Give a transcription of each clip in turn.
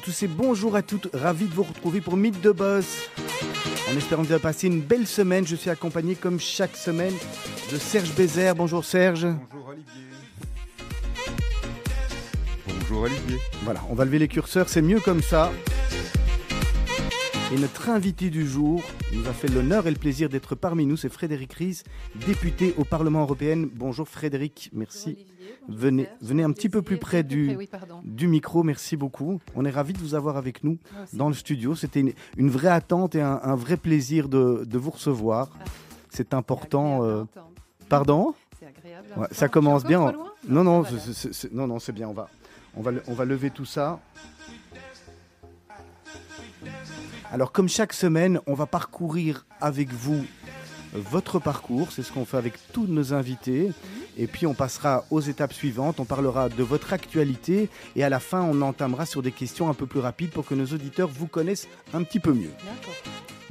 Bonjour à tous et bonjour à toutes. Ravi de vous retrouver pour Mythe de Boss. En espérant que vous avez passé une belle semaine, je suis accompagné comme chaque semaine de Serge Bézère. Bonjour Serge. Bonjour Olivier. Bonjour Olivier. Voilà, on va lever les curseurs, c'est mieux comme ça. Et notre invité du jour nous a fait l'honneur et le plaisir d'être parmi nous, c'est Frédéric Ries, député au Parlement européen. Bonjour Frédéric, merci. Venez, venez un petit peu plus près du, du micro, merci beaucoup. On est ravis de vous avoir avec nous dans le studio. C'était une, vraie attente et un, vrai plaisir de, vous recevoir. Ah. C'est important. Euh, pardon agréable. ça commence bien. Non, non, non, non, c'est bien. On va, on va, on va lever tout ça. Alors comme chaque semaine, on va parcourir avec vous votre parcours, c'est ce qu'on fait avec tous nos invités. Et puis on passera aux étapes suivantes, on parlera de votre actualité et à la fin on entamera sur des questions un peu plus rapides pour que nos auditeurs vous connaissent un petit peu mieux.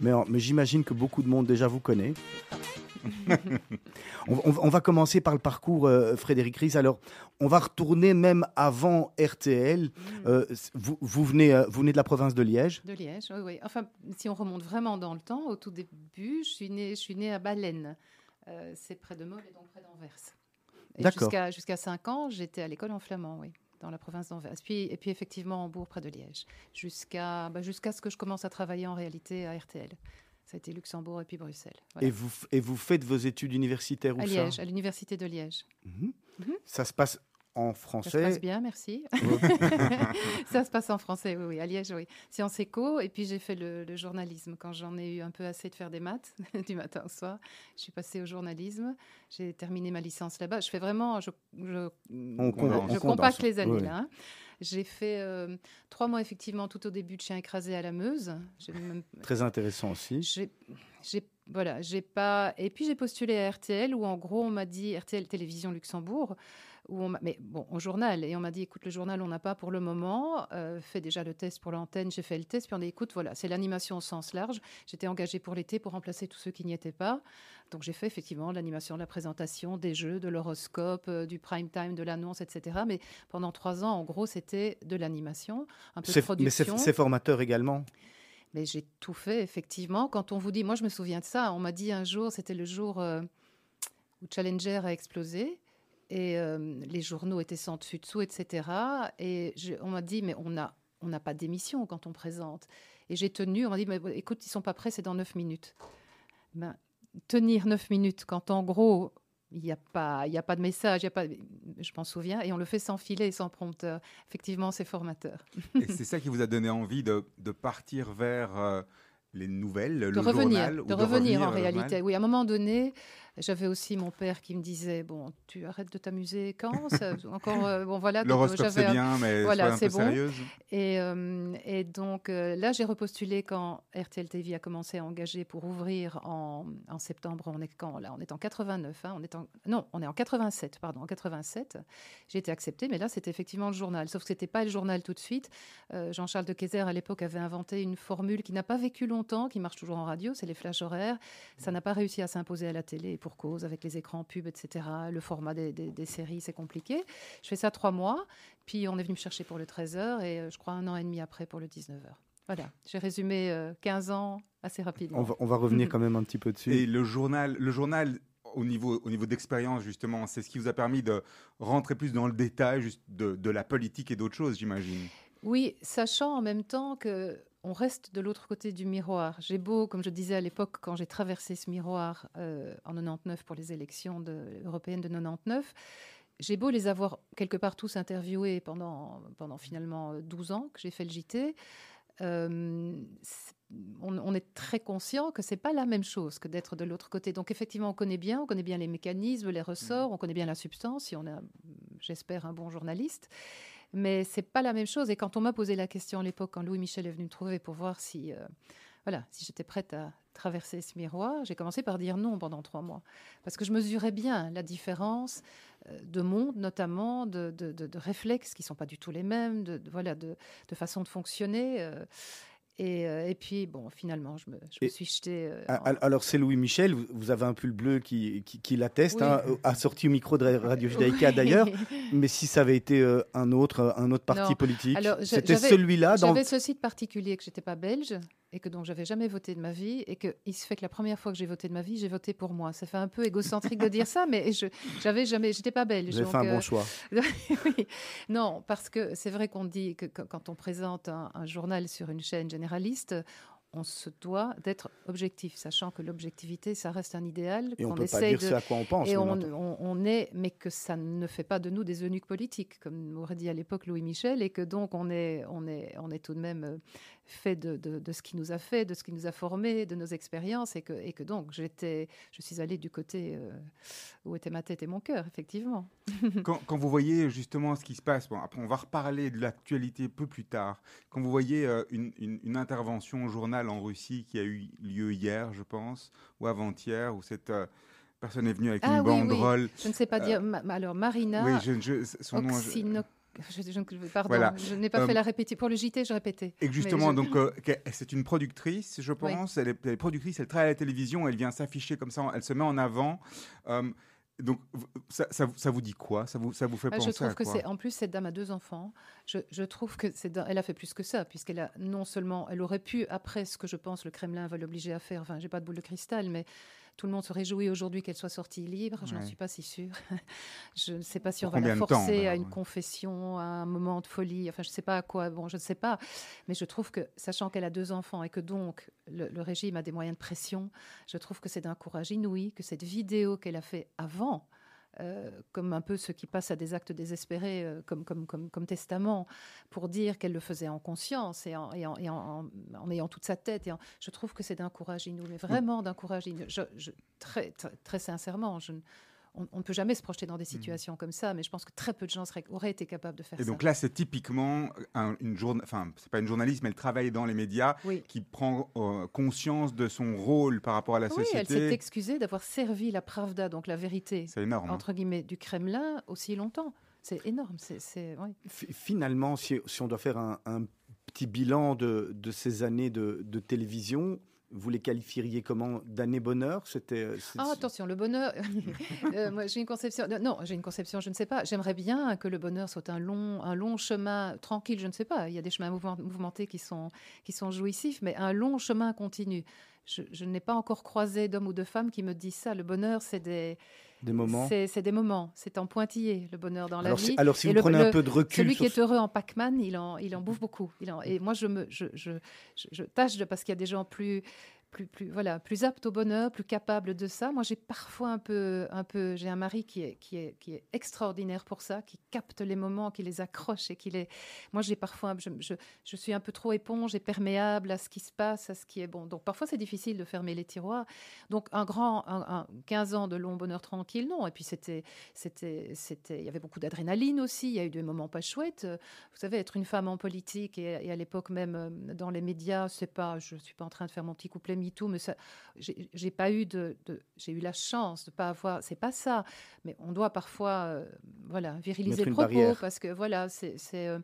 Mais, mais j'imagine que beaucoup de monde déjà vous connaît. On, va commencer par le parcours, euh, Frédéric Ries. Alors, on va retourner même avant RTL. Mm. Euh, vous, vous, venez, euh, vous venez de la province de Liège De Liège, oui, oui. Enfin, si on remonte vraiment dans le temps, au tout début, je suis née, je suis née à Baleine. C'est près de Meaux et donc près d'Anvers. Jusqu'à jusqu'à 5 ans, j'étais à l'école en flamand, oui dans la province d'Anvers. Puis, et puis effectivement en Bourg, près de Liège, jusqu'à bah, jusqu'à ce que je commence à travailler en réalité à RTL. Ça a été Luxembourg et puis Bruxelles. Et, vous, et vous faites vos études universitaires où À Liège, à l'université de Liège. Mhm. Mhm. Ça se passe en français. Ça se passe bien, merci. ça se passe en français, oui, oui, à Liège, oui. Sciences éco, et puis j'ai fait le, journalisme. Quand j'en ai eu un peu assez de faire des maths, du matin au soir, je suis passée au journalisme. J'ai terminé ma licence là-bas. Je fais vraiment, je, je, je compacte les années là. Hein. J'ai fait euh, trois mois effectivement tout au début de Chien écrasé à la Meuse. Très intéressant aussi. J'ai voilà, j'ai pas. Et puis j'ai postulé à RTL où en gros on m'a dit RTL Télévision Luxembourg où on mais bon au journal et on m'a dit écoute le journal on n'a pas pour le moment euh, fais déjà le test pour l'antenne j'ai fait le test puis on dit écoute voilà c'est l'animation au sens large j'étais engagée pour l'été pour remplacer tous ceux qui n'y étaient pas. Donc j'ai fait effectivement l'animation de la présentation des jeux de l'horoscope euh, du prime time de l'annonce etc mais pendant trois ans en gros c'était de l'animation un peu de production mais c'est formateur également? Mais j'ai tout fait effectivement. Quand on vous dit moi je me souviens de ça on m'a dit un jour c'était le jour euh, où Challenger a explosé et euh, les journaux étaient sans dessus dessous, etc. Et on m'a dit, mais on n'a on n'a pas d'émission quand on présente. Et j'ai tenu, on m'a dit, mais écoute, ils sont pas prêts, c'est dans neuf minutes. Ben, tenir neuf minutes quand en gros, il n'y a, pas, a pas de message, je m'en souviens, et on le fait sans filet et sans prompteur. Effectivement, c'est formateur. Et c'est ça qui vous a donné envie de, de partir vers euh, les nouvelles, de revenir, de, revenir, en réalité. Oui, à un moment donné, j'avais aussi mon père qui me disait bon, tu arrêtes de t'amuser quand? Encore euh, bon voilà. L'horoscope c'est bien, mais voilà, c'est bon. Sérieuse. Et, euh, et donc euh, là, j'ai repostulé quand RTL TV a commencé à engager pour ouvrir en, en septembre. On est quand là On est en 89. Hein, on est en non, on est en 87. Pardon, en 87. J'ai été acceptée, mais là, c'était effectivement le journal. Sauf que c'était pas le journal tout de suite. Jean-Charles de Kayser à l'époque avait inventé une formule qui n'a pas vécu longtemps, qui marche toujours en radio, c'est les flashs horaires. Ça n'a pas réussi à s'imposer à la télé. Pour cause, avec les écrans pubs, etc. Le format des, séries, c'est compliqué. Je fais ça trois mois, puis on est venu me chercher pour le 13h et euh, je crois un an et demi après pour le 19h. Voilà, j'ai résumé 15 euh, ans assez rapidement. On va, revenir quand même un petit peu dessus. Et le journal, le journal au niveau, au niveau d'expérience, justement, c'est ce qui vous a permis de rentrer plus dans le détail juste de, de la politique et d'autres choses, j'imagine. Oui, sachant en même temps que on reste de l'autre côté du miroir. J'ai beau, comme je disais à l'époque, quand j'ai traversé ce miroir euh, en 99 pour les élections européennes de 99, j'ai beau les avoir quelque part tous interviewés pendant, pendant finalement 12 ans que j'ai fait le JT. Euh, on, est très conscient que c'est pas la même chose que d'être de l'autre côté. Donc effectivement, on connaît bien, on connaît bien les mécanismes, les ressorts, mmh. on connaît bien la substance. Si on a, j'espère, un bon journaliste. Mais c'est pas la même chose. Et quand on m'a posé la question à l'époque, quand Louis Michel est venu me trouver pour voir si, euh, voilà, si j'étais prête à traverser ce miroir, j'ai commencé par dire non pendant trois mois. Parce que je mesurais bien la différence euh, de monde, notamment, de, réflexes qui sont pas du tout les mêmes, de, voilà, de, façon de fonctionner. Euh. Et, euh, et, puis, bon, finalement, je me, je me suis jetée. Euh, alors, c'est Louis Michel, vous avez un pull bleu qui, qui, qui l'atteste, hein, assorti au micro de Radio Judaïka d'ailleurs. Mais si ça avait été euh, un, autre, un autre parti politique, c'était celui-là. Dans... J'avais ce site particulier que je n'étais pas belge et que donc j'avais jamais voté de ma vie et que il se fait que la première fois que j'ai voté de ma vie, j'ai voté pour moi. Ça fait un peu égocentrique de dire ça, mais je j'avais jamais, j'étais pas belge. J'ai fait un bon choix. oui. Non, parce que c'est vrai qu'on dit que quand on présente un, un journal sur une chaîne générale on se doit d'être objectif, sachant que l'objectivité, ça reste un idéal. Et on ne peut pas dire ce à quoi on pense. Et on, est, mais que ça ne fait pas de nous des eunuques politiques, comme aurait dit à l'époque Louis Michel, et que donc on est, on est, on est tout de même euh, fait de, ce qui nous a fait, de ce qui nous a formé, de nos expériences, et que, et que donc j'étais, je suis allée du côté euh, où était ma tête et mon cœur, effectivement. quand, quand, vous voyez justement ce qui se passe, bon, après on va reparler de l'actualité peu plus tard, quand vous voyez euh, une, une, intervention au journal en Russie qui a eu lieu hier, je pense, ou avant-hier, où cette... Euh, personne est venue avec ah une banderole. Je ne sais pas dire. alors, Marina. Oui, je, je, son nom, je, pardon, je n'ai pas fait euh, la répétition. Pour le JT, je répétais. Et justement, donc, euh, c'est une productrice, je pense. Elle, est, productrice, elle travaille à la télévision, elle vient s'afficher comme ça, elle se met en avant. Euh, donc, ça, ça, vous dit quoi? Ça vous, ça vous fait penser Je trouve que c'est. En plus, cette dame a deux enfants. Je, je trouve que c'est. Elle a fait plus que ça, puisqu'elle a non seulement. Elle aurait pu, après ce que je pense le Kremlin va l'obliger à faire, enfin, j'ai pas de boule de cristal, mais tout le monde se réjouit aujourd'hui qu'elle soit sortie libre. Je n'en suis pas si sûre. je ne sais pas si on va la forcer à une confession, à un moment de folie. Enfin, je ne sais pas à quoi. Bon, je ne sais pas. Mais je trouve que, sachant qu'elle a deux enfants et que donc le, le régime a des moyens de pression, je trouve que c'est d'un courage inouï que cette vidéo qu'elle a fait avant euh, comme un peu ceux qui passent à des actes désespérés euh, comme, comme, comme, comme, testament, pour dire qu'elle le faisait en conscience et en, et en, en, ayant toute sa tête. Et je trouve que c'est d'un courage inouï, mais vraiment d'un courage inouï. Je, très, très, très, sincèrement, je, on ne peut jamais se projeter dans des mmh. situations comme ça, mais je pense que très peu de gens auraient été capables de faire ça. Et donc là, c'est typiquement une journée, enfin, c'est pas une journaliste, mais elle travaille dans les médias, qui prend euh, conscience de son rôle par rapport à la société. Oui, elle s'est excusée d'avoir servi la Pravda, donc la vérité, énorme, hein. entre guillemets, du Kremlin aussi longtemps. C'est énorme. C'est, Finalement, si, on doit faire un, petit bilan de, ces années de, de télévision, vous les qualifieriez comment? D'année bonheur? C'était. Euh, ah, attention, le bonheur. Euh, moi, j'ai une conception. Non, j'ai une conception. Je ne sais pas. J'aimerais bien que le bonheur soit un long, un long chemin tranquille. Je ne sais pas. Il y a des chemins mouvementés qui sont, qui sont jouissifs, mais un long chemin continu. Je, je n'ai pas encore croisé d'hommes ou de femmes qui me disent ça. Le bonheur, c'est des des moments. C'est des moments. C'est en pointillé le bonheur dans la vie. Alors si vous prenez un peu de recul, celui qui est heureux en Pac-Man, il en, il en bouffe beaucoup. Il en, et moi, je me, je, je, je tâche de parce qu'il y a des gens plus plus, voilà, plus apte au bonheur, plus capable de ça. Moi, j'ai parfois un peu, un peu, j'ai un mari qui est, qui est, qui est extraordinaire pour ça, qui capte les moments, qui les accroche et qui les. Moi, j'ai parfois, je, je, je, suis un peu trop éponge et perméable à ce qui se passe, à ce qui est bon. Donc, parfois, c'est difficile de fermer les tiroirs. Donc, un grand, un, 15 ans de long bonheur tranquille, non. Et puis, c'était, c'était, c'était, il y avait beaucoup d'adrénaline aussi. Il y a eu des moments pas chouettes. Vous savez, être une femme en politique et, et à l'époque même euh, dans les médias, c'est pas, je suis pas en train de faire mon petit couplet MeToo, mais j'ai pas eu de, j'ai eu la chance de pas avoir, c'est pas ça, mais on doit parfois, euh, voilà, viriliser le propos parce que voilà, c'est, euh,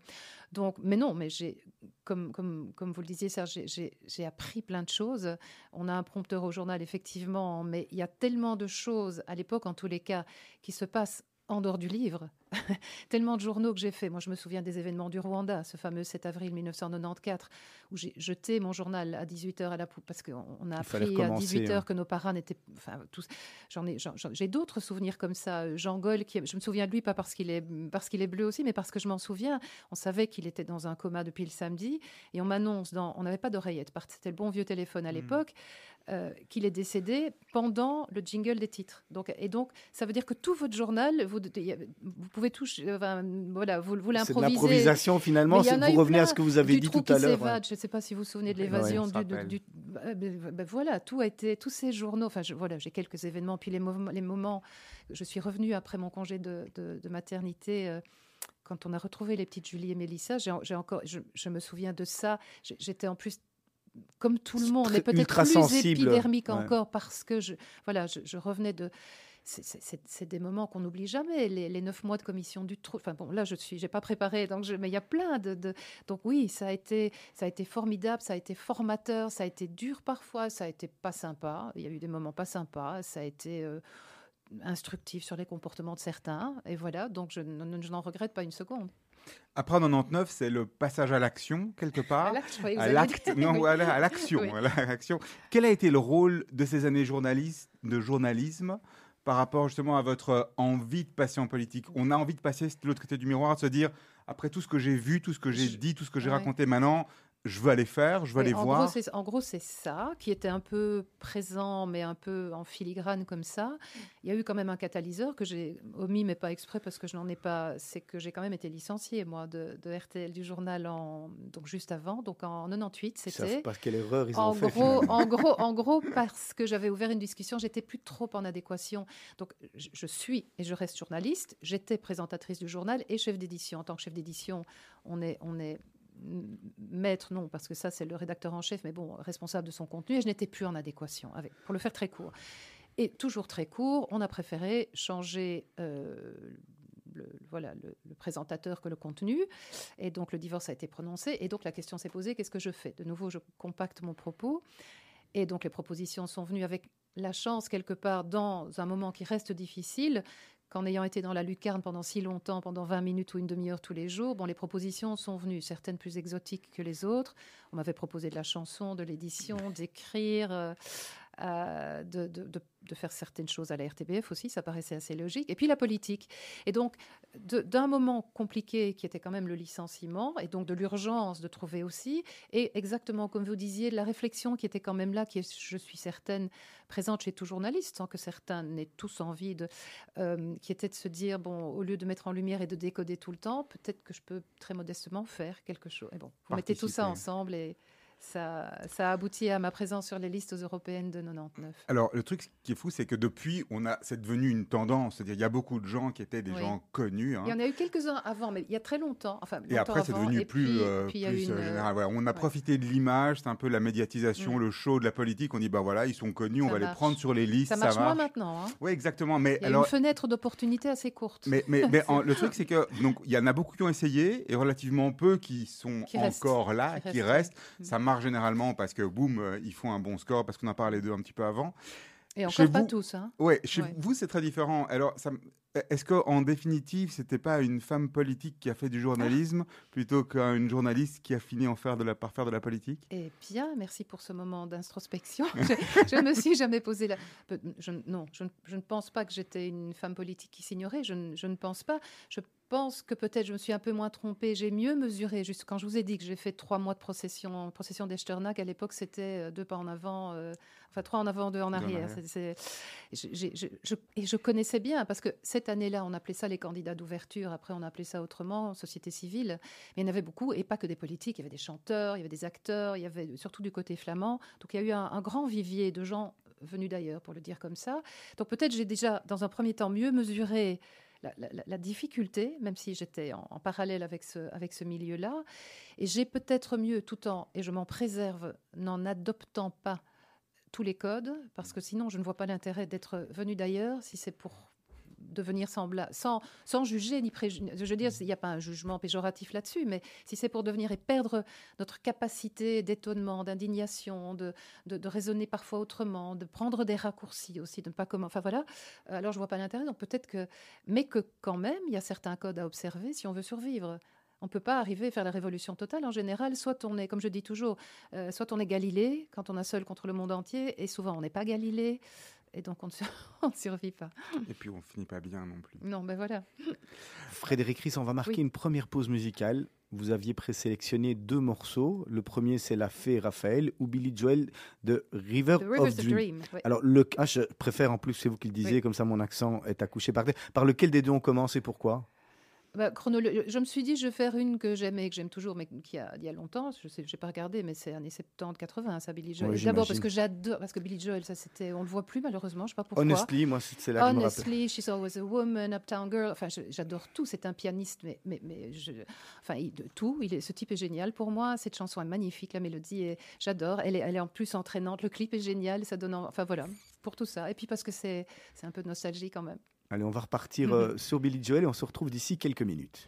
donc, mais non, mais j'ai, comme, comme, comme vous le disiez, Serge, j'ai appris plein de choses. On a un prompteur au journal, effectivement, mais il y a tellement de choses, à l'époque en tous les cas, qui se passent en dehors du livre. Tellement de journaux que j'ai fait. Moi, je me souviens des événements du Rwanda, ce fameux 7 avril 1994, où j'ai jeté mon journal à 18h à la poupe, parce qu'on a appris à 18h hein. que nos parents n'étaient. Enfin, tous. J'en ai, j'ai d'autres souvenirs comme ça. Jean Gaulle, qui, je me souviens de lui, pas parce qu'il est, parce qu'il est bleu aussi, mais parce que je m'en souviens. On savait qu'il était dans un coma depuis le samedi, et on m'annonce dans. On n'avait pas d'oreillette, c'était le bon vieux téléphone à mmh. Euh, qu'il est décédé pendant le jingle des titres. Donc, et donc, ça veut dire que tout votre journal, vous, vous pouvez tout, enfin, voilà, vous, vous l'improvisez. C'est de l'improvisation finalement. Vous revenez à ce que vous avez dit tout à l'heure. Je ne sais pas si vous vous souvenez de l'évasion du, bah, bah, bah, voilà, tout a été, tous ces journaux. Enfin, voilà, j'ai quelques événements. Puis les, moments, les moments, je suis revenue après mon congé de, de, maternité. Euh, quand on a retrouvé les petites Julie et Mélissa, j'ai encore, je, je, me souviens de ça. J'étais en plus comme tout le monde, mais peut-être plus épidermique encore parce que je, voilà, je, revenais de. c'est des moments qu'on n'oublie jamais. Les, neuf mois de commission du trou. Enfin bon, là, je suis, j'ai pas préparé, donc je, mais il y a plein de, Donc oui, ça a été, ça a été formidable, ça a été formateur, ça a été dur parfois, ça a été pas sympa. Il y a eu des moments pas sympas, ça a été euh, instructif sur les comportements de certains, et voilà. Donc je, n'en regrette pas une seconde. Après 99, c'est le passage à l'action, quelque part. À l'acte, non, à l'action. Quel a été le rôle de ces années de journalisme par rapport justement à votre envie de passer en politique? On a envie de passer de l'autre côté du miroir, de se dire, après tout ce que j'ai vu, tout ce que j'ai dit, tout ce que j'ai raconté maintenant, je veux aller faire, je veux aller voir. en gros, c'est ça qui était un peu présent, mais un peu en filigrane comme ça. Il y a eu quand même un catalyseur que j'ai omis, mais pas exprès parce que je n'en ai pas. C'est que j'ai quand même été licenciée, moi, de, RTL du journal, en, donc juste avant, donc en 98. C'était. Parce quelle erreur ils ont en fait. Gros, en, gros, en gros, parce que j'avais ouvert une discussion, j'étais plus trop en adéquation. Donc, je, je suis et je reste journaliste. J'étais présentatrice du journal et chef d'édition. En tant que chef d'édition, on est, on est maître, non, parce que ça, c'est le rédacteur en chef, mais bon, responsable de son contenu, et je n'étais plus en adéquation avec, pour le faire très court. Et toujours très court, on a préféré changer euh, le, voilà, le, présentateur que le contenu. Et donc le divorce a été prononcé. Et donc la question s'est posée, qu'est-ce que je fais? De nouveau, je compacte mon propos. Et donc les propositions sont venues avec la chance, quelque part, dans un moment qui reste difficile, qu'en ayant été dans la lucarne pendant si longtemps, pendant 20 minutes ou une demi-heure tous les jours, bon, les propositions sont venues, certaines plus exotiques que les autres. On m'avait proposé de la chanson, de l'édition, d'écrire, euh, euh, de, de, faire certaines choses à la RTBF aussi, ça paraissait assez logique. Et puis la politique. Et donc, d'un moment compliqué qui était quand même le licenciement, et donc de l'urgence de trouver aussi, et exactement comme vous disiez, de la réflexion qui était quand même là, qui est, je suis certaine, présente chez tout journaliste, sans que certains n'aient tous envie de, euh, qui était de se dire, bon, au lieu de mettre en lumière et de décoder tout le temps, peut-être que je peux très modestement faire quelque chose. Et bon, vous mettez tout ça ensemble et ça, ça a abouti à ma présence sur les listes européennes de 99. Alors, le truc qui est fou, c'est que depuis, on a, c'est devenu une tendance. C'est-à-dire, il y a beaucoup de gens qui étaient des gens connus. Hein. Il y en a eu quelques-uns avant, mais il y a très longtemps. Enfin, et après, c'est devenu plus, euh, plus euh, général. On a profité de l'image, c'est un peu la médiatisation, le show de la politique. On dit, bah voilà, ils sont connus, on va les prendre sur les listes. Ça marche, moins maintenant. Hein. Oui, exactement. Mais il y a alors, une fenêtre d'opportunité assez courte. Mais, mais, le truc, c'est que donc il y en a beaucoup qui ont essayé et relativement peu qui sont encore là, qui, restent. Mm. Ça marche généralement parce que boum, euh, ils font un bon score parce qu'on a parlé d'eux un petit peu avant. Et encore pas tous. Hein. Ouais, chez vous, c'est très différent. Alors, ça, est-ce qu'en définitive, c'était pas une femme politique qui a fait du journalisme plutôt qu'une journaliste qui a fini en faire de la, par faire de la politique? Eh bien, merci pour ce moment d'introspection. je, ne me suis jamais posé la. Je, non, je, ne pense pas que j'étais une femme politique qui s'ignorait. Je, ne pense pas. Je pense que peut-être je me suis un peu moins trompée. J'ai mieux mesuré. Juste quand je vous ai dit que j'ai fait trois mois de procession, procession d'Echternach, à l'époque, c'était euh, deux pas en avant, euh, enfin trois en avant, deux en arrière. et je connaissais bien parce que cette année-là, on appelait ça les candidats d'ouverture. Après, on appelait ça autrement, société civile. Mais il y en avait beaucoup, et pas que des politiques. Il y avait des chanteurs, il y avait des acteurs, il y avait surtout du côté flamand. Donc il y a eu un, grand vivier de gens venus d'ailleurs, pour le dire comme ça. Donc peut-être j'ai déjà, dans un premier temps, mieux mesuré la, difficulté, même si j'étais en, parallèle avec ce, avec ce milieu-là. Et j'ai peut-être mieux, tout en, et je m'en préserve, n'en adoptant pas tous les codes, parce que sinon je ne vois pas l'intérêt d'être venu d'ailleurs si c'est pour devenir semblable, sans, sans juger ni préjuger. Je veux dire, il n'y a pas un jugement péjoratif là-dessus, mais si c'est pour devenir et perdre notre capacité d'étonnement, d'indignation, de, de, raisonner parfois autrement, de prendre des raccourcis aussi, de ne pas comment. Enfin voilà, alors je vois pas l'intérêt. Donc peut-être que. Mais que quand même, il y a certains codes à observer si on veut survivre. On ne peut pas arriver à faire la révolution totale. En général, soit on est, comme je dis toujours, euh, soit on est Galilée quand on a seul contre le monde entier, et souvent on n'est pas Galilée et donc on ne, survit pas. Et puis on finit pas bien non plus. Non, ben voilà. Frédéric Ries, on va marquer une première pause musicale. Vous aviez présélectionné deux morceaux. Le premier, c'est La Fée Raphaël ou Billy Joel de River of Dream. Alors, le, ah, je préfère en plus, c'est vous qui le disiez, comme ça mon accent est accouché par terre. Par lequel des deux on commence et pourquoi? Bah, je me suis dit, je vais faire une que j'aimais, que j'aime toujours, mais qui a, il y a longtemps. Je sais, j'ai pas regardé, mais c'est années 70, 80, ça, Billy Joel. D'abord parce que j'adore, parce que Billy Joel, ça c'était, on le voit plus malheureusement, je sais pas pourquoi. Honestly, moi c'est là que Honestly, She's Always a Woman, Uptown Girl. Enfin, j'adore tout. C'est un pianiste, mais, mais, mais je, enfin, il, tout. Il est, ce type est génial pour moi. Cette chanson est magnifique, la mélodie est, j'adore. Elle est, elle est en plus entraînante. Le clip est génial, ça donne, enfin voilà. pour tout ça. Et puis parce que c'est un peu de nostalgie quand même. Allez, on va repartir euh, sur Billy Joel et on se retrouve d'ici quelques minutes.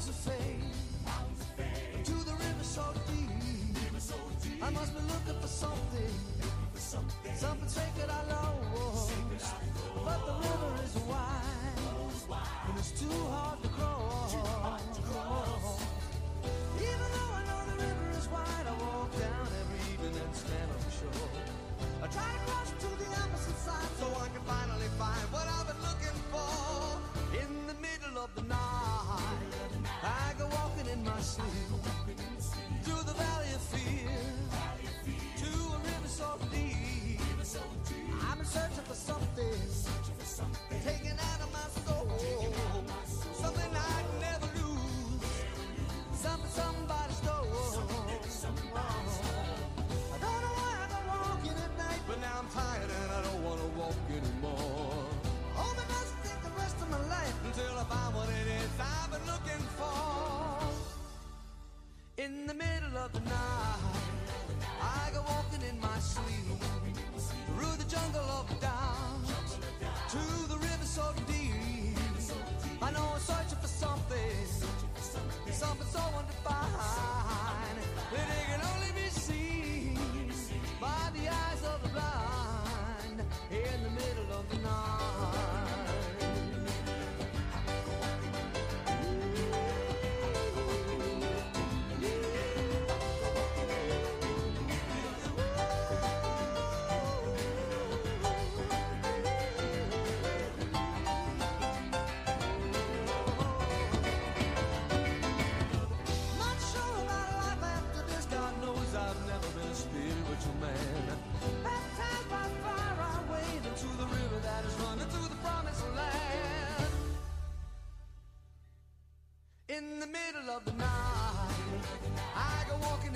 mountains of fame, to the river so deep. River so deep. I must be looking for something, looking for something, something sacred I lost. Sacred I lost. But the river is wide, wide. and it's too hard to cross. Too hard to cross. Even though I know the river is wide, I walk down every evening and stand on the shore. I try to cross to the opposite side, so I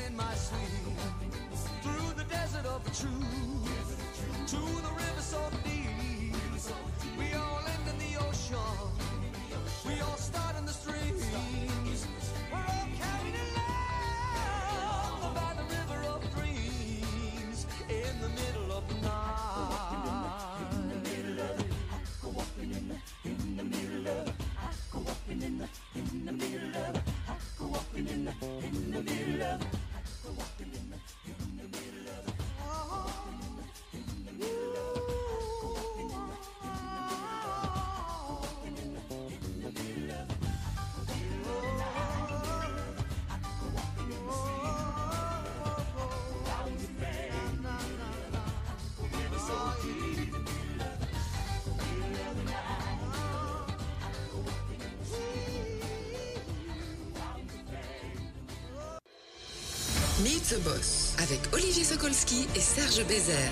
in my sleep through the desert of the truth. Meet the Boss avec Olivier Sokolski et Serge Bézère.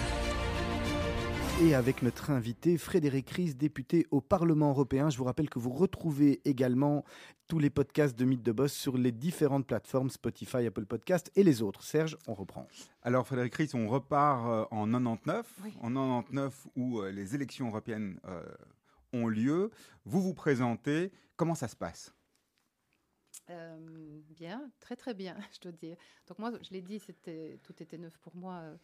Et avec notre invité Frédéric Ries, député au Parlement européen. Je vous rappelle que vous retrouvez également tous les podcasts de Mythe de Boss sur les différentes plateformes Spotify, Apple Podcast et les autres. Serge, on reprend. Alors Frédéric Ries, on repart euh, en 99, en 99 où euh, les élections européennes euh, ont lieu. Vous vous présentez. Comment ça se passe? Euh, bien, très très bien, je dois dire. Donc moi, je l'ai dit, tout était neuf pour moi euh,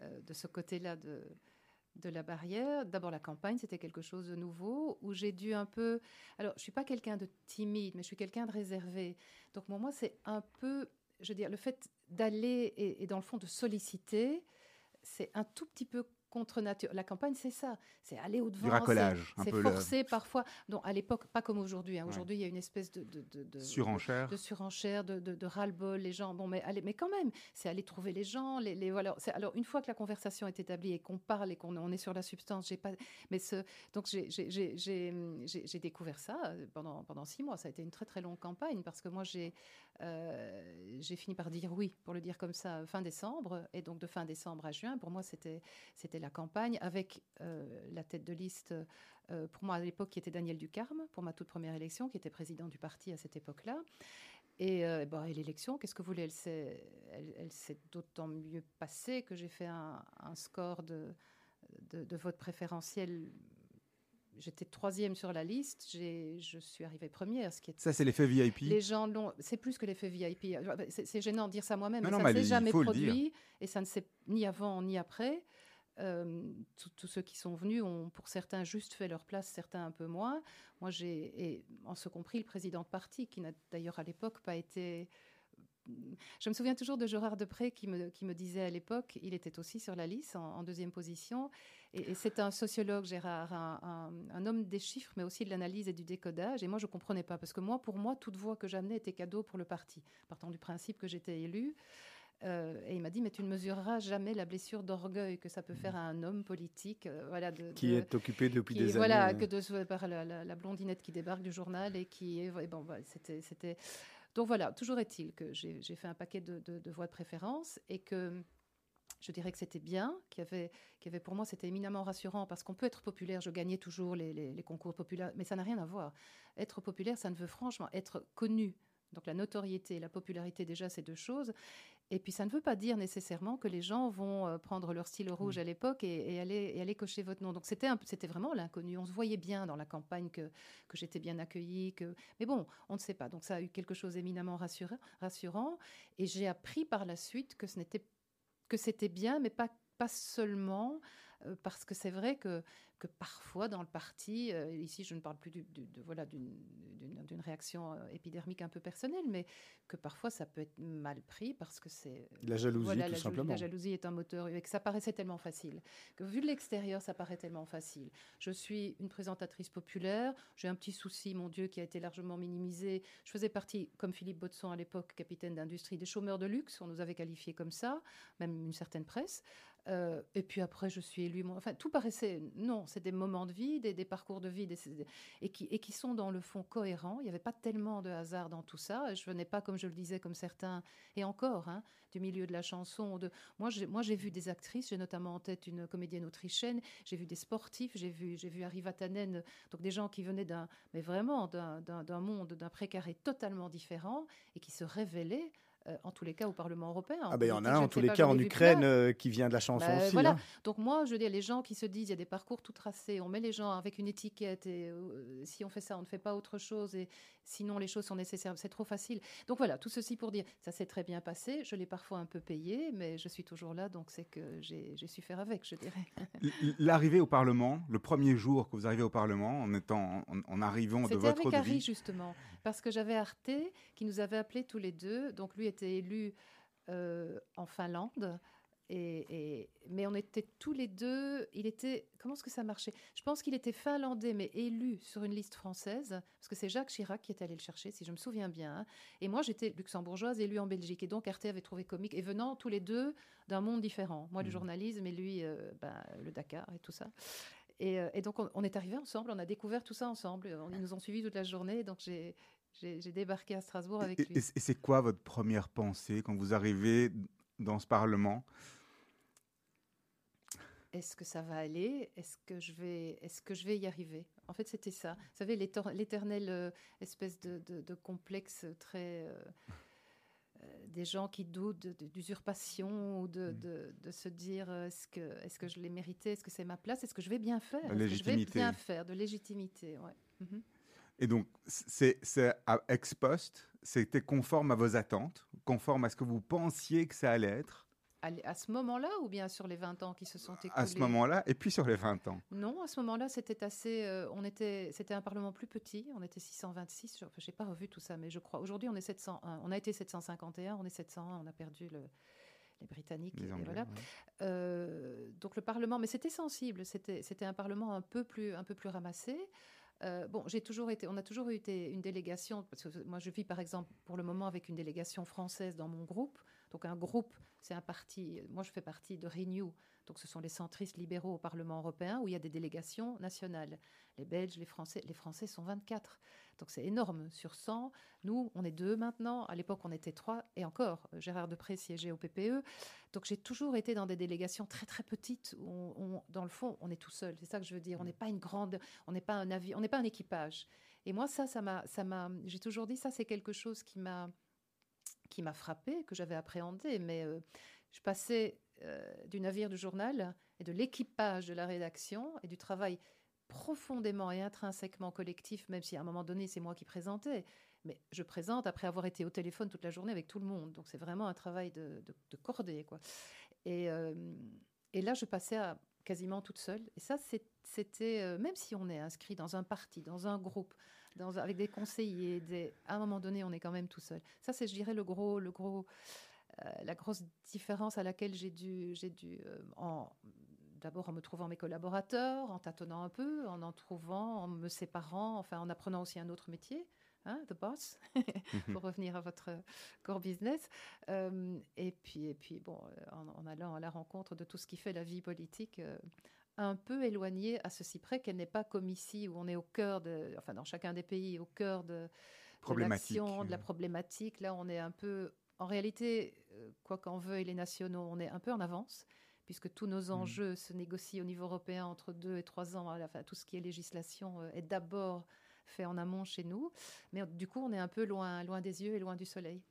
euh, de ce côté-là de, la barrière. D'abord la campagne, c'était quelque chose de nouveau où j'ai dû un peu. Alors, je suis pas quelqu'un de timide, mais je suis quelqu'un de réservé. Donc moi, c'est un peu, je veux dire, le fait d'aller et, et, dans le fond de solliciter, c'est un tout petit peu contre nature. La campagne, c'est ça. C'est aller au-devant. Du racolage, un C'est peu le- forcé parfois. Non, à l'époque, pas comme aujourd'hui. hein. Aujourd'hui, il y a une espèce de, de, de- de- Surenchère. de surenchère, de, de, de ras-le-bol, les gens. Bon, mais, allez, mais quand même, c'est aller trouver les gens. Les, les, voilà. Alors, une fois que la conversation est établie et qu'on parle et qu'on on est sur la substance, j'ai pas. Mais ce, donc, j'ai- découvert ça euh, pendant, pendant six mois. Ça a été une très, très longue campagne parce que moi, j'ai euh, j'ai fini par dire oui, pour le dire comme ça, fin décembre. Et donc, de fin décembre à juin, pour moi, c'était c'était la campagne avec euh, la tête de liste, euh, pour moi à l'époque, qui était Daniel Ducarme, pour ma toute première élection, qui était président du parti à cette époque-là. Et, euh, et l'élection, qu'est-ce que vous voulez? Elle s'est elle, elle s'est d'autant mieux passée que j'ai fait un, un score de, de, de vote préférentiel. J'étais troisième sur la liste, je suis arrivée première, ce qui est Ça, c'est l'effet VIP. les gens l'ont. C'est plus que l'effet VIP. C'est gênant de dire ça moi-même, mais non, ça ne s'est jamais produit et ça ne s'est ni avant ni après. Euh, tous- ceux qui sont venus ont, pour certains, juste fait leur place, certains un peu moins. Moi, j'ai, et en ce compris, le président de parti, qui n'a d'ailleurs à l'époque pas été. Je me souviens toujours de Gérard Depré qui me, disait à l'époque, il était aussi sur la liste en, deuxième position, et, c'est un sociologue, Gérard, un, un- un homme des chiffres, mais aussi de l'analyse et du décodage. Et moi, je ne comprenais pas, parce que moi, pour moi, toute voix que j'amenais était cadeau pour le parti, partant du principe que j'étais élu. Euh, et il m'a dit, mais tu ne mesureras jamais la blessure d'orgueil que ça peut faire à un homme politique, euh, voilà, de, Qui est occupé depuis qui- des voilà, années. que de se- par la, la- la blondinette qui débarque du journal et qui est. et bon, voilà, c'était, c'était. Donc voilà, toujours est-il que j'ai, j'ai fait un paquet de, de- de voix de préférence et que je dirais que c'était bien, qu'il y avait, qu'il y avait pour moi, c'était éminemment rassurant parce qu'on peut être populaire. Je gagnais toujours les, les- les concours populaires, mais ça n'a rien à voir. Être populaire, ça ne veut franchement être connu. Donc la notoriété et la popularité, déjà, c'est deux choses. Et puis ça ne veut pas dire nécessairement que les gens vont euh, prendre leur stylo rouge à l'époque et, et aller, et aller cocher votre nom. Donc c'était vraiment l'inconnu. On se voyait bien dans la campagne que, que j'étais bien accueillie. Que... Mais bon, on ne sait pas. Donc ça a eu quelque chose d'éminemment rassurant, rassurant. Et j'ai appris par la suite que ce n'était que c'était bien, mais pas, pas seulement, euh, parce que c'est vrai que, que parfois dans le parti, euh, ici je ne parle plus du- du- de, voilà, d'une réaction euh, épidermique un peu personnelle, mais que parfois ça peut être mal pris parce que c'est... La jalousie, Voilà, tout la, simplement. la jalousie est un moteur et que ça paraissait tellement facile. Que vu de l'extérieur, ça paraît tellement facile. Je suis une présentatrice populaire, j'ai un petit souci, mon Dieu, qui a été largement minimisé. Je faisais partie, comme Philippe Botson à l'époque, capitaine d'industrie, des chômeurs de luxe, on nous avait qualifiés comme ça, même une certaine presse. Euh, et puis après, je suis élue. Enfin, tout paraissait. Non, c'est des moments de vie, des, parcours de vie, et, qui, et qui sont dans le fond cohérents. Il n'y avait pas tellement de hasard dans tout ça. Je venais pas, comme je le disais, comme certains, et encore, hein, du milieu de la chanson. Moi, j'ai, vu des actrices, j'ai notamment en tête une comédienne autrichienne, j'ai vu des sportifs, j'ai vu, vu Vatanen, donc des gens qui venaient d'un, mais vraiment d'un monde, d'un précaré totalement différent, et qui se révélaient. Euh, en tous les cas, au Parlement européen. Ah ben, il y en a un en tous les cas en Ukraine euh, qui vient de la chanson Bah, aussi. voilà. hein. Donc moi, je veux dire, les gens qui se disent, il y a des parcours tout tracés, on met les gens avec une étiquette, et euh, si on fait ça, on ne fait pas autre chose, et sinon les choses sont nécessaires, c'est trop facile. Donc voilà, tout ceci pour dire, ça s'est très bien passé, je l'ai parfois un peu payé, mais je suis toujours là, donc c'est que j'ai su faire avec, je dirais. L'arrivée au Parlement, le premier jour que vous arrivez au Parlement, en, étant, en, en arrivant de C'était votre avec Harry, vie, justement, parce que j'avais Arte qui nous avait appelés tous les deux. Donc lui était élu euh, en Finlande. Et, et- mais on était tous les deux. Il était. Comment est-ce que ça marchait? Je pense qu'il était finlandais, mais élu sur une liste française, parce que c'est Jacques Chirac qui est allé le chercher, si je me souviens bien. hein. Et moi, j'étais luxembourgeoise, élue en Belgique. Et donc, Arte avait trouvé comique, et venant tous les deux d'un monde différent. Moi, du Mhm. journalisme, et lui, euh, ben, le Dakar et tout ça. Et, euh, et donc, on, on est arrivés ensemble, on a découvert tout ça ensemble. Ils nous ont suivis toute la journée, donc j'ai débarqué à Strasbourg avec et, lui. et c'est quoi votre première pensée quand vous arrivez dans ce Parlement? Est-ce que ça va aller? Est-ce que je vais Est-ce que je vais y arriver? En fait, c'était ça. Vous savez, l'étor- l'éternel euh, espèce de, de- de complexe très euh, euh, des gens qui doutent d'usurpation ou de, Mm. de- de se dire est-ce que est-ce que je l'ai mérité? Est-ce que c'est ma place? Est-ce que je vais bien faire? Est-ce que je vais bien faire? De légitimité, ouais. Mhm. Et donc, c'est ex post, c'était conforme à vos attentes, conforme à ce que vous pensiez que ça allait être? À, ce moment-là ou bien sur les 20 ans qui se sont écoulés à ce moment-là, et puis sur les 20 ans. Non, à ce moment-là, c'était assez. euh, on était, c'était un parlement plus petit. On était 626. Je n'ai pas revu tout ça, mais je crois. Aujourd'hui, on est 701. On a été 751. On est 701. On a perdu le, les Britanniques. Les Anglais, voilà. ouais. Euh, donc le Parlement, mais c'était sensible, c'était c'était un Parlement un peu plus, un peu plus ramassé. Euh, bon, j'ai toujours été, on a toujours eu une délégation, parce que moi je vis par exemple pour le moment avec une délégation française dans mon groupe. Donc un groupe, c'est un parti, moi je fais partie de Renew, donc ce sont les centristes libéraux au Parlement européen où il y a des délégations nationales. Les Belges, les Français, les Français sont 24. Donc c'est énorme sur 100. Nous, on est deux maintenant. À l'époque, on était trois. Et encore, Gérard Depré siégeait au PPE. Donc j'ai toujours été dans des délégations très très petites où, on- on- dans le fond, on est tout seul. C'est ça que je veux dire. On n'est pas une grande, on n'est pas un avion, on n'est pas un équipage. Et moi, ça, ça m'a, ça m'a, j'ai toujours dit ça, c'est quelque chose qui m'a, qui m'a frappé, que j'avais appréhendé. Mais euh, je passais euh, du navire du journal et de l'équipage de la rédaction et du travail profondément et intrinsèquement collectif, même si à un moment donné, c'est moi qui présentais. Mais je présente après avoir été au téléphone toute la journée avec tout le monde. Donc c'est vraiment un travail de, cordée. Quoi. Et, euh, et là, je passais à quasiment toute seule. Et ça, c'était, même si on est inscrit dans un parti, dans un groupe, avec des conseillers, à un moment donné, on est quand même tout seul. Ça, c'est, je dirais, le gros, le gros, euh, la grosse différence à laquelle j'ai dû, euh, d'abord en me trouvant mes collaborateurs, en tâtonnant un peu, en en trouvant, en me séparant, enfin en apprenant aussi un autre métier, hein, the boss, pour revenir à votre core business. Euh, et puis, et puis bon, en allant à la rencontre de tout ce qui fait la vie politique. Euh, un peu éloignée à ceci près qu'elle n'est pas comme ici où on est au cœur de, enfin dans chacun des pays, au cœur de, de Problématique. l'action, de la problématique. Là, on est un peu, en réalité, euh, quoi qu'en veuillent les nationaux, on est un peu en avance, puisque tous nos enjeux se négocient au niveau européen entre deux et trois ans. Enfin, tout ce qui est législation euh, est d'abord fait en amont chez nous, mais euh, du coup, on est un peu loin, loin des yeux et loin du soleil.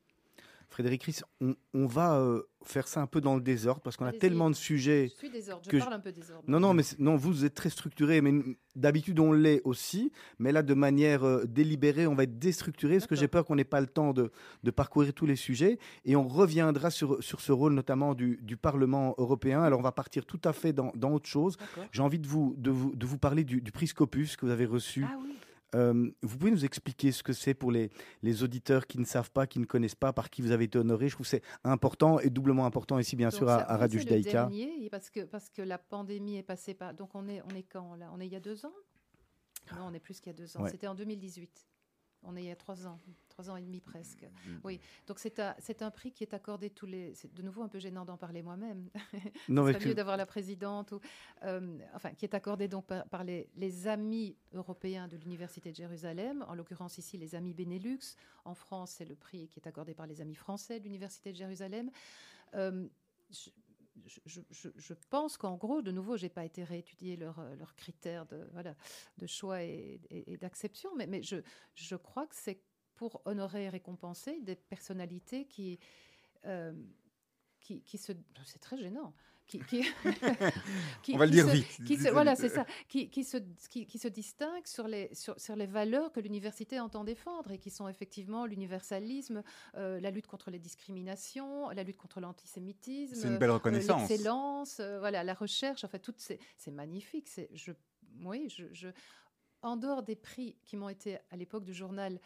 Frédéric Ries, on, on va euh, faire ça un peu dans le désordre parce qu'on a tellement de sujets. Je suis désordre, je que je- parle un peu désordre. Non, non, mais non, vous êtes très structuré, mais d'habitude on l'est aussi, mais là de manière euh, délibérée, on va être déstructuré parce que j'ai peur qu'on n'ait pas le temps de, de parcourir tous les sujets et on reviendra sur, sur ce rôle notamment du, du Parlement européen. Alors on va partir tout à fait dans, dans autre chose. J'ai envie de vous, de vous, de vous parler du, du prix Scopus que vous avez reçu. Ah oui. Euh, vous pouvez nous expliquer ce que c'est pour les, les auditeurs qui ne savent pas, qui ne connaissent pas, par qui vous avez été honoré? Je trouve que c'est important et doublement important ici, bien Donc sûr, à, à Radio Judaïka. parce que, parce que la pandémie est passée par. Donc on est, on est quand là? On est il y a deux ans? Non, on est plus qu'il y a deux ans. Ouais. C'était en 2018. On est il y a trois ans, trois ans et demi presque. Mm. Oui, donc c'est un, c'est un prix qui est accordé tous les. C'est de nouveau un peu gênant d'en parler moi-même. Non, Ce mais serait que- mieux d'avoir la présidente, ou, euh, enfin, qui est accordé donc par, par les, les amis européens de l'Université de Jérusalem, en l'occurrence ici les amis Benelux. En France, c'est le prix qui est accordé par les amis français de l'Université de Jérusalem. Euh, je, je- pense qu'en gros, de nouveau, j'ai pas été réétudier leurs euh, leurs critères de, voilà, de choix et, et- et d'acception, mais, mais je, je crois que c'est pour honorer et récompenser des personnalités qui, euh, qui, qui se... C'est très gênant. Qui, qui- qui- On va le dire se- vite. qui se- voilà, c'est ça. Qui, se, qui, qui se distingue sur les, sur, sur les valeurs que l'université entend défendre et qui sont effectivement l'universalisme, euh, la lutte contre les discriminations, la lutte contre l'antisémitisme, C'est une belle euh, reconnaissance. l'excellence, euh, voilà, la recherche, enfin, toutes ces, c'est magnifique. C'est, je, oui, je, je, en dehors des prix qui m'ont été à l'époque du journal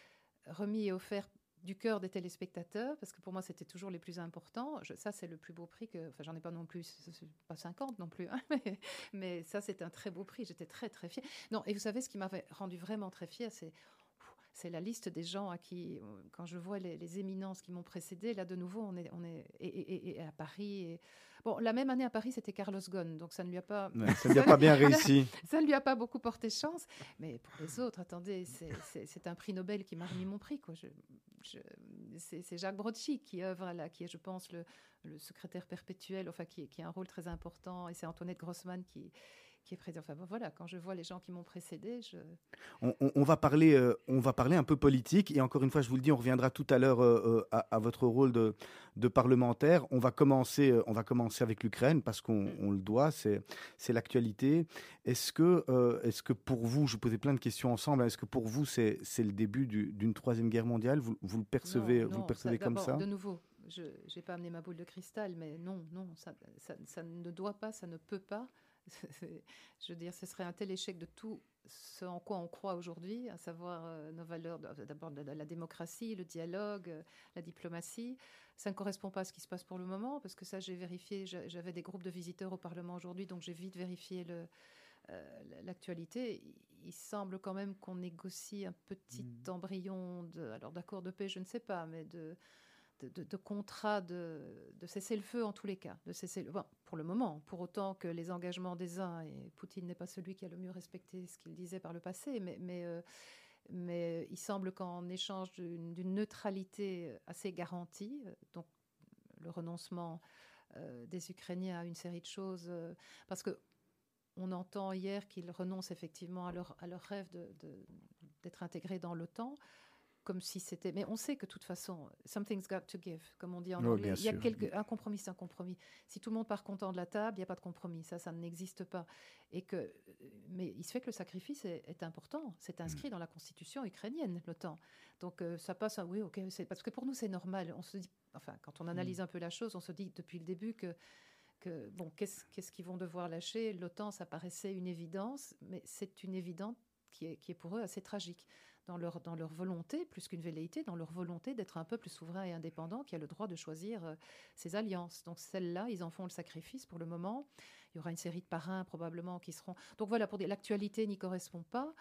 remis et offerts du cœur des téléspectateurs, parce que pour moi c'était toujours les plus importants. Je- ça c'est le plus beau prix que, enfin j'en ai pas non plus, pas 50 non plus, hein, mais, mais ça c'est un très beau prix. J'étais très très fière. Non, et vous savez ce qui m'avait rendu vraiment très fière, c'est c'est la liste des gens à qui, euh, quand je vois les, les éminences qui m'ont précédé, là de nouveau, on est, on est et, et- et- et à Paris. Et... Bon, la même année à Paris, c'était Carlos Ghosn, donc ça ne lui a pas, Ouais, ça n'a pas bien réussi. ça ne lui a pas beaucoup porté chance. Mais pour les autres, attendez, c'est- un prix Nobel qui m'a remis mon prix. quoi. Je- je- c'est Jacques Brodsky qui œuvre là, qui est, je pense, le, le secrétaire perpétuel, enfin, qui, qui a un rôle très important. Et c'est Antoinette Grossman qui, qui est président. Enfin, bon, voilà, quand je vois les gens qui m'ont précédé, je... On, on- on va parler, euh, on va parler un peu politique et encore une fois, je vous le dis, on reviendra tout à l'heure euh, euh, à, à votre rôle de, de parlementaire. On va commencer, euh, on va commencer avec l'Ukraine parce qu'on Mm. le doit, c'est c'est l'actualité. Est-ce que, est-ce que pour vous, je vous posais plein de questions ensemble, est-ce que pour vous c'est le début du- d'une troisième guerre mondiale? Vous, vous le percevez, Non, vous non, le percevez ça- comme ça? De nouveau, je n'ai pas amené ma boule de cristal, mais non, non, ça, ça- ça ne doit pas, ça ne peut pas je veux dire, ce serait un tel échec de tout ce en quoi on croit aujourd'hui, à savoir euh, nos valeurs, d'abord la démocratie, le dialogue, euh, la diplomatie. Ça ne correspond pas à ce qui se passe pour le moment, parce que ça, j'ai vérifié, j'avais des groupes de visiteurs au Parlement aujourd'hui, donc j'ai vite vérifié euh, l'actualité. Il semble quand même qu'on négocie un petit mmh. embryon de, alors d'accord de paix, je ne sais pas, mais de de, contrat de, cessez-le-feu en tous les cas, de cesser bon, pour le moment, pour autant que les engagements des uns, et Poutine n'est pas celui qui a le mieux respecté ce qu'il disait par le passé, mais, mais, euh, mais il semble qu'en échange d'une neutralité assez garantie, donc le renoncement euh, des Ukrainiens à une série de choses, euh, parce que on entend hier qu'ils renoncent effectivement à leur, à leur rêve d'être intégrés dans l'OTAN comme si c'était. Mais on sait que de toute façon, something's got to give, comme on dit en anglais. Il y a quelque... un compromis, c'est un compromis. Si tout le monde part content de la table, il n'y a pas de compromis. Ça, ça n'existe pas. Et que, mais il se fait que le sacrifice est, important. C'est inscrit mm. dans la constitution ukrainienne, l'OTAN. Donc euh, ça passe. Oui, ok. Parce que pour nous, c'est normal. On se dit, enfin, quand on analyse mm. un peu la chose, on se dit depuis le début que que bon, qu'est-ce qu'ils vont devoir lâcher? L'OTAN, ça paraissait une évidence, mais c'est une évidence qui est, qui est pour eux assez tragique dans leur, dans leur volonté, plus qu'une velléité, dans leur volonté d'être un peuple souverain et indépendant qui a le droit de choisir euh, ses alliances. Donc celles-là, ils en font le sacrifice pour le moment. Il y aura une série de parrains probablement qui seront... Donc voilà, pour l'actualité n'y correspond pas.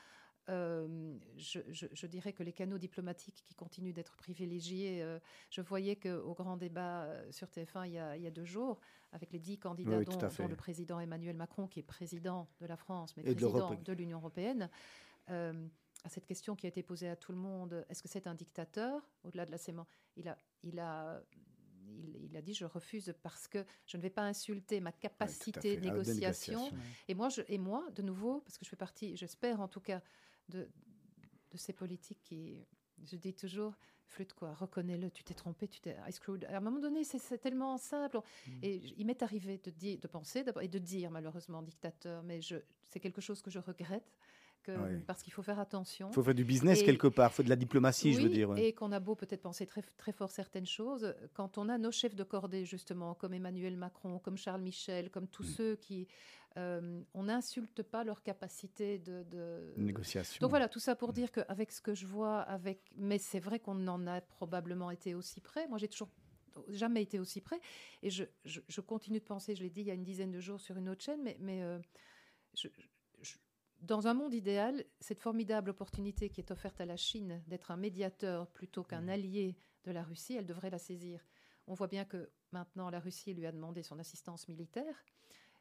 Euh, je, dirais que les canaux diplomatiques qui continuent d'être privilégiés, euh, je voyais qu'au grand débat sur TF1 il y, a, il y a deux jours, avec les dix candidats, dont, le président Emmanuel Macron, qui est président de la France, mais président de l'Union européenne, à cette question qui a été posée à tout le monde, est-ce que c'est un dictateur? Au-delà de la sémence, il a, il a, il, a dit je refuse parce que je ne vais pas insulter ma capacité de négociation. Et moi, je, et moi, de nouveau, parce que je fais partie, j'espère en tout cas, de, de ces politiques qui, je dis toujours, flûte quoi, reconnais-le, tu t'es trompé, tu t'es screwed. À un moment donné, c'est tellement simple. Mm. Et il m'est arrivé de, dire, de penser et de dire malheureusement dictateur, mais c'est quelque chose que je regrette parce qu'il faut faire attention. Il faut faire du business quelque part, il faut de la diplomatie, je veux dire. Et qu'on a beau peut-être penser très, très fort certaines choses, quand on a nos chefs de cordée, justement, comme Emmanuel Macron, comme Charles Michel, comme tous mm. ceux qui. Euh, on n'insulte pas leur capacité de, de, Négociation. Donc voilà, tout ça pour mm. dire qu'avec ce que je vois, avec... mais c'est vrai qu'on en a probablement été aussi près. Moi, j'ai toujours jamais été aussi près. Et je, je, continue de penser, je l'ai dit il y a une dizaine de jours sur une autre chaîne, mais, mais euh, je, dans un monde idéal, cette formidable opportunité qui est offerte à la Chine d'être un médiateur plutôt qu'un mmh. allié de la Russie, elle devrait la saisir. On voit bien que maintenant la Russie lui a demandé son assistance militaire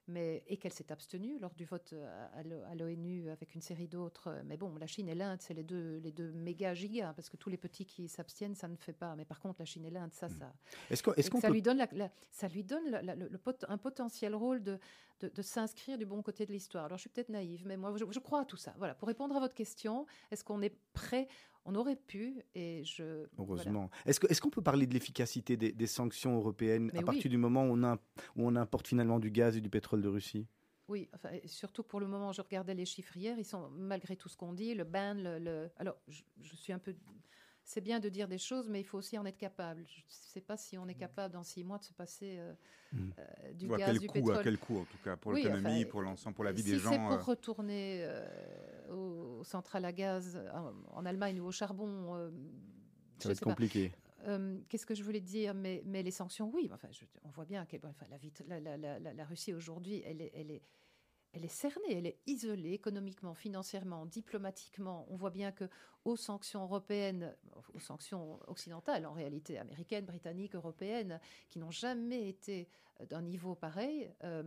mais, et qu'elle s'est abstenue lors du vote à l'ONU avec une série d'autres. Mais bon, la Chine et l'Inde, c'est les deux, les deux méga gigas, parce que tous les petits qui s'abstiennent, ça ne fait pas. Mais par contre, la Chine et l'Inde, ça, hmm. ça. Est-ce ça, lui donne ça lui donne le, un potentiel rôle de, de, s'inscrire du bon côté de l'histoire. Alors, je suis peut-être naïve, mais moi, je, je, crois à tout ça. Voilà. Pour répondre à votre question, est-ce qu'on est prêt on aurait pu, et je. Heureusement. Est-ce qu'on est peut parler de l'efficacité des, sanctions européennes à partir du moment où on, où on importe finalement du gaz et du pétrole de Russie? Oui, enfin, surtout pour le moment, je regardais les chiffres hier, ils sont, malgré tout ce qu'on dit, le ban, le, alors je, suis un peu c'est bien de dire des choses, mais il faut aussi en être capable. Je ne sais pas si on est mm. capable dans six mois de se passer euh, mm. euh, du gaz, quel du coût, pétrole. À quel coût, en tout cas, pour l'économie, pour l'ensemble, pour la vie des gens. Si c'est pour retourner euh, aux, centrales à gaz en, Allemagne ou au charbon, ça va être compliqué. Qu'est-ce que je voulais dire? Mais, mais les sanctions, oui. Enfin, on voit bien que enfin, la, la, la, la, Russie aujourd'hui, elle est, elle est elle est cernée, elle est isolée économiquement, financièrement, diplomatiquement. On voit bien que aux sanctions européennes, aux sanctions occidentales, en réalité américaines, britanniques, européennes, qui n'ont jamais été d'un niveau pareil, euh,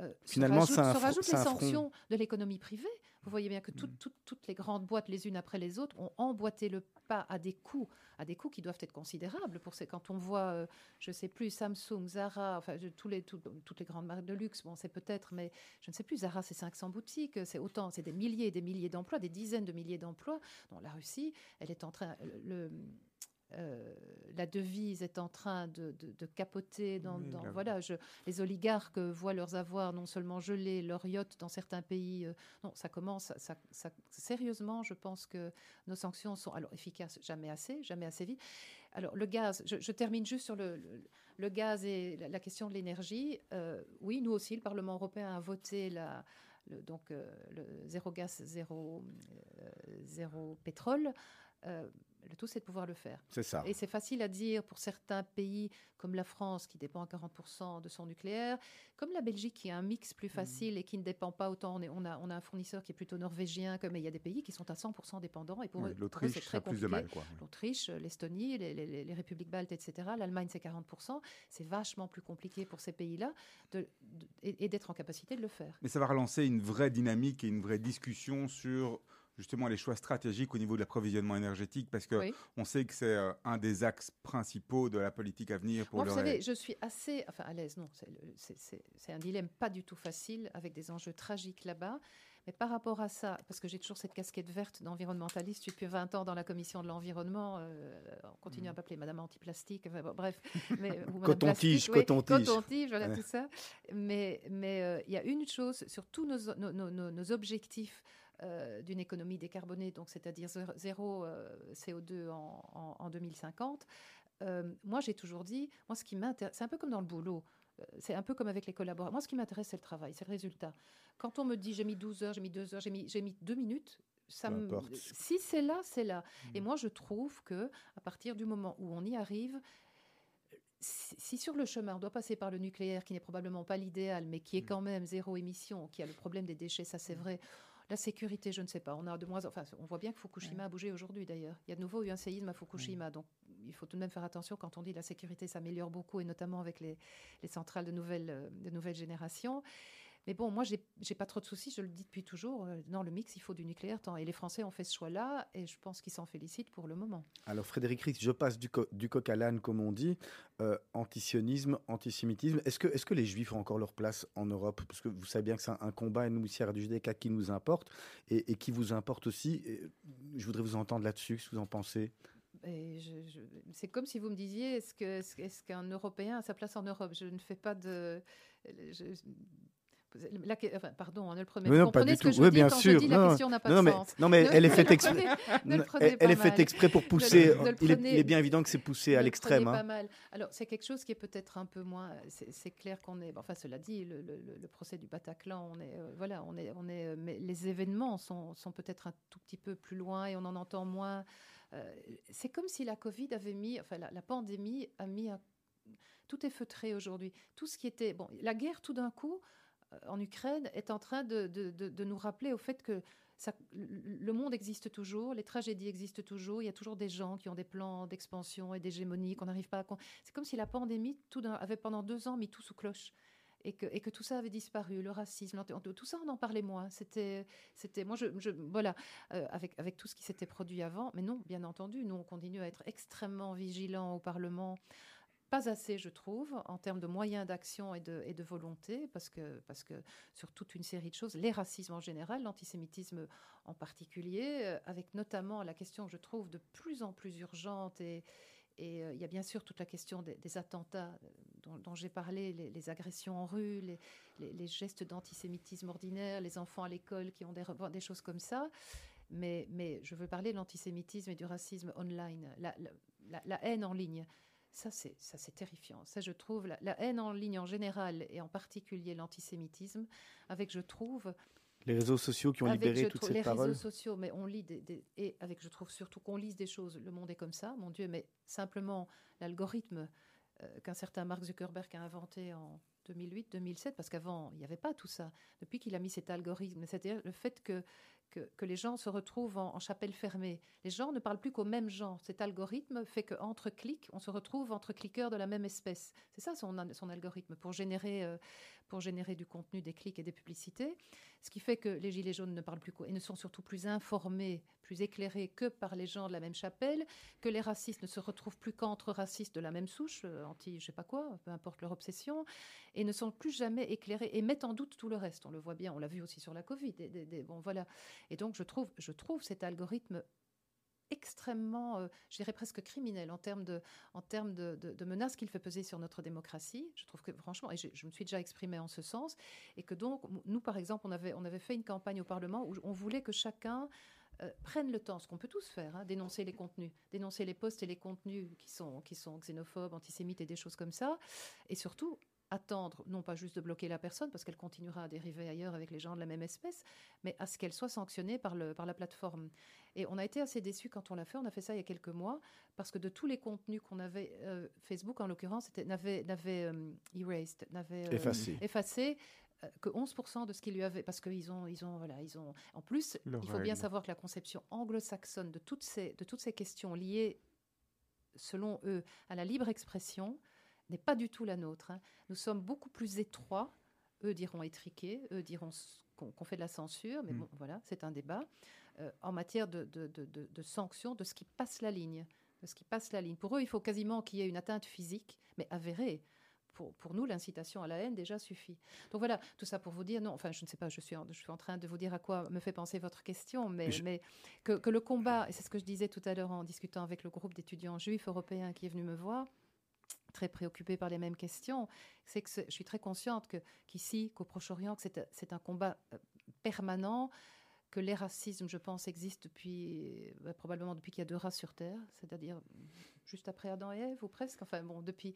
euh, Finalement, se rajoutent, les sanctions de l'économie privée. Vous voyez bien que mm. toutes les grandes boîtes, les unes après les autres, ont emboîté le pas à des coûts, à des coûts qui doivent être considérables. Pour ces, quand on voit, je ne sais plus, Samsung, Zara, enfin, tous les, toutes les grandes marques de luxe, bon, c'est peut-être, mais je ne sais plus, Zara, c'est 500 boutiques, c'est autant, c'est des milliers et des milliers d'emplois, des dizaines de milliers d'emplois. dont la Russie, elle est en train. Le, euh, la devise est en train de, capoter. Dans, voilà, je, les oligarques voient leurs avoirs non seulement gelés, leurs yachts dans certains pays. Euh, non, ça commence. Ça, sérieusement, je pense que nos sanctions sont alors efficaces, jamais assez, jamais assez vite. Alors le gaz, je, termine juste sur le, le gaz et la, question de l'énergie, oui, nous aussi, le Parlement européen a voté la, le, donc le zéro gaz, zéro, zéro pétrole le tout, c'est de pouvoir le faire. C'est ça. Et c'est facile à dire pour certains pays comme la France, qui dépend à 40% de son nucléaire, comme la Belgique, qui a un mix plus facile et qui ne dépend pas autant. On, on, a, on a un fournisseur qui est plutôt norvégien, mais il y a des pays qui sont à 100% dépendants. Et pour oui, l'Autriche, c'est très plus de mal. L'Autriche, l'Estonie, les, les, républiques baltes, etc. L'Allemagne, c'est 40%. C'est vachement plus compliqué pour ces pays-là de, et d'être en capacité de le faire. Mais ça va relancer une vraie dynamique et une vraie discussion sur justement les choix stratégiques au niveau de l'approvisionnement énergétique Parce que on sait que c'est euh, un des axes principaux de la politique à venir pour Moi, Vous savez, je suis assez enfin, à l'aise. Non, c'est un dilemme pas du tout facile avec des enjeux tragiques là-bas. Mais par rapport à ça, parce que j'ai toujours cette casquette verte d'environnementaliste, depuis 20 ans dans la commission de l'environnement, euh, on continue à m'appeler Madame Antiplastique, bref. Mais, coton-tige, coton-tige. Coton-tige, voilà tout ça. Mais il mais, euh, il y a une chose sur tous nos, nos, nos, nos objectifs euh, d'une économie décarbonée, donc c'est-à-dire zéro euh, CO2 en, 2050. Euh, moi, j'ai toujours dit, moi, ce qui m'intéresse, c'est un peu comme dans le boulot. C'est un peu comme avec les collaborateurs. Moi, ce qui m'intéresse, c'est le travail, c'est le résultat. Quand on me dit j'ai mis 12 heures, j'ai mis 2 heures, j'ai mis, j'ai mis 2 minutes, ça me... si c'est là, c'est là. Mmh. Et moi, je trouve que à partir du moment où on y arrive, si sur le chemin on doit passer par le nucléaire, qui n'est probablement pas l'idéal, mais qui est mmh. quand même zéro émission, qui a le problème des déchets, ça c'est mmh. vrai, la sécurité, je ne sais pas. On a de moins, enfin, on voit bien que Fukushima a bougé aujourd'hui d'ailleurs. Il y a de nouveau eu un séisme à Fukushima, donc il faut tout de même faire attention quand on dit la sécurité s'améliore beaucoup et notamment avec les, centrales de nouvelle, de nouvelle génération. Mais bon, moi, j'ai pas trop de soucis, je le dis depuis toujours. Euh, dans le mix, il faut du nucléaire. Tant, et les Français ont fait ce choix-là, et je pense qu'ils s'en félicitent pour le moment. Alors, Frédéric Ries, je passe du, du coq à l'âne, comme on dit. Euh, antisionisme, antisémitisme. Est-ce que, est que les Juifs ont encore leur place en Europe? Parce que vous savez bien que c'est un, combat, nous, ici à du JDK, qui nous importe, et, qui vous importe aussi. je voudrais vous entendre là-dessus, ce que vous en pensez. c'est comme si vous me disiez, est-ce qu'un est, qu'un Européen a sa place en Europe? Je ne fais pas de... La, enfin, pardon, on hein, ne le. Mais non, pas du tout. oui, bien sûr. Dis, la question n'a pas non, de mais, sens. Non, mais elle est faite exprès. elle, est faite exprès pour pousser. il, est, bien évident que c'est poussé à l'extrême. Hein. Pas mal. Alors, c'est quelque chose qui est peut-être un peu moins. C'est clair qu'on est. Enfin, cela dit, le, le, procès du Bataclan, on est. Euh, voilà, on est, on est. Mais les événements sont, sont peut-être un tout petit peu plus loin et on en entend moins. Euh, c'est comme si la Covid avait mis. Enfin, la, la pandémie a mis un tout est feutré aujourd'hui. Tout ce qui était bon, la guerre, tout d'un coup, euh, en Ukraine est en train de, nous rappeler au fait que le monde existe toujours, les tragédies existent toujours, il y a toujours des gens qui ont des plans d'expansion et d'hégémonie qu'on n'arrive pas à... C'est comme si la pandémie tout avait pendant deux ans mis tout sous cloche. Et que, et que, tout ça avait disparu, le racisme, tout ça, on en parlait moins. C'était, c'était, moi, je, voilà, euh, avec, avec tout ce qui s'était produit avant. Mais non, bien entendu, nous, on continue à être extrêmement vigilants au Parlement pas assez, je trouve, en termes de moyens d'action et de, volonté, parce que, que sur toute une série de choses, les racismes en général, l'antisémitisme en particulier, euh, avec notamment la question, je trouve, de plus en plus urgente et, euh, il y a bien sûr toute la question des, attentats euh, dont, j'ai parlé, les, agressions en rue, les, gestes d'antisémitisme ordinaire, les enfants à l'école qui ont des, choses comme ça. Mais, je veux parler de l'antisémitisme et du racisme online, la, la haine en ligne. Ça, c'est, ça, c'est terrifiant. Ça, je trouve, la, haine en ligne en général et en particulier l'antisémitisme, avec, je trouve... Les réseaux sociaux qui ont libéré toutes ces paroles. Les réseaux sociaux, mais on lit des, et avec, je trouve surtout qu'on lise des choses. Le monde est comme ça, mon Dieu, mais simplement l'algorithme euh, qu'un certain Mark Zuckerberg a inventé en 2008-2007, parce qu'avant, il n'y avait pas tout ça. Depuis qu'il a mis cet algorithme, c'est-à-dire le fait que que, les gens se retrouvent en, chapelle fermée. Les gens ne parlent plus qu'au même genre. Cet algorithme fait qu'entre clics, on se retrouve entre cliqueurs de la même espèce. C'est ça son, son algorithme pour générer, euh, pour générer du contenu, des clics et des publicités. Ce qui fait que les Gilets jaunes ne parlent plus et ne sont surtout plus informés, plus éclairés que par les gens de la même chapelle, que les racistes ne se retrouvent plus qu'entre racistes de la même souche, euh, anti je sais pas quoi, peu importe leur obsession, et ne sont plus jamais éclairés et mettent en doute tout le reste. On le voit bien, on l'a vu aussi sur la Covid. bon, voilà. Et donc, je trouve, je trouve cet algorithme extrêmement, euh, je dirais presque criminel en termes de, en de, de, menaces qu'il fait peser sur notre démocratie. Je trouve que franchement, et je, me suis déjà exprimée en ce sens, et que donc nous, par exemple, on avait, on avait fait une campagne au Parlement où on voulait que chacun euh, prennent le temps, ce qu'on peut tous faire, hein, dénoncer les contenus, dénoncer les posts et les contenus qui sont, qui sont xénophobes, antisémites et des choses comme ça, et surtout attendre, non pas juste de bloquer la personne, parce qu'elle continuera à dériver ailleurs avec les gens de la même espèce, mais à ce qu'elle soit sanctionnée par, le, par la plateforme. Et on a été assez déçus quand on l'a fait, on a fait ça il y a quelques mois, parce que de tous les contenus qu'on avait, euh, Facebook en l'occurrence, n'avait euh, erased, n'avait effacé, effacé que 11% de ce qu'il lui avait, parce qu'ils ont, ils ont, voilà, ils ont. En plus, il faut bien savoir que la conception anglo-saxonne de toutes ces, de toutes ces questions liées, selon eux, à la libre expression, n'est pas du tout la nôtre. Hein. Nous sommes beaucoup plus étroits. Eux diront étriqués, eux diront qu'on fait de la censure, mais mm. bon, voilà, c'est un débat euh, en matière de, de, de, de sanctions, de ce qui passe la ligne, de ce qui passe la ligne. Pour eux, il faut quasiment qu'il y ait une atteinte physique, mais avérée pour, nous, l'incitation à la haine déjà suffit. Donc voilà, tout ça pour vous dire, non, enfin, je ne sais pas, je suis en, je suis en train de vous dire à quoi me fait penser votre question, mais, mais que, le combat, et c'est ce que je disais tout à l'heure en discutant avec le groupe d'étudiants juifs européens qui est venu me voir, très préoccupé par les mêmes questions, c'est que je suis très consciente qu'ici, qu'au Proche-Orient, que c'est, un combat euh, permanent, que les racismes, je pense, existent depuis, euh, probablement depuis qu'il y a deux races sur Terre, c'est-à-dire juste après Adam et Ève, ou presque, enfin bon, depuis,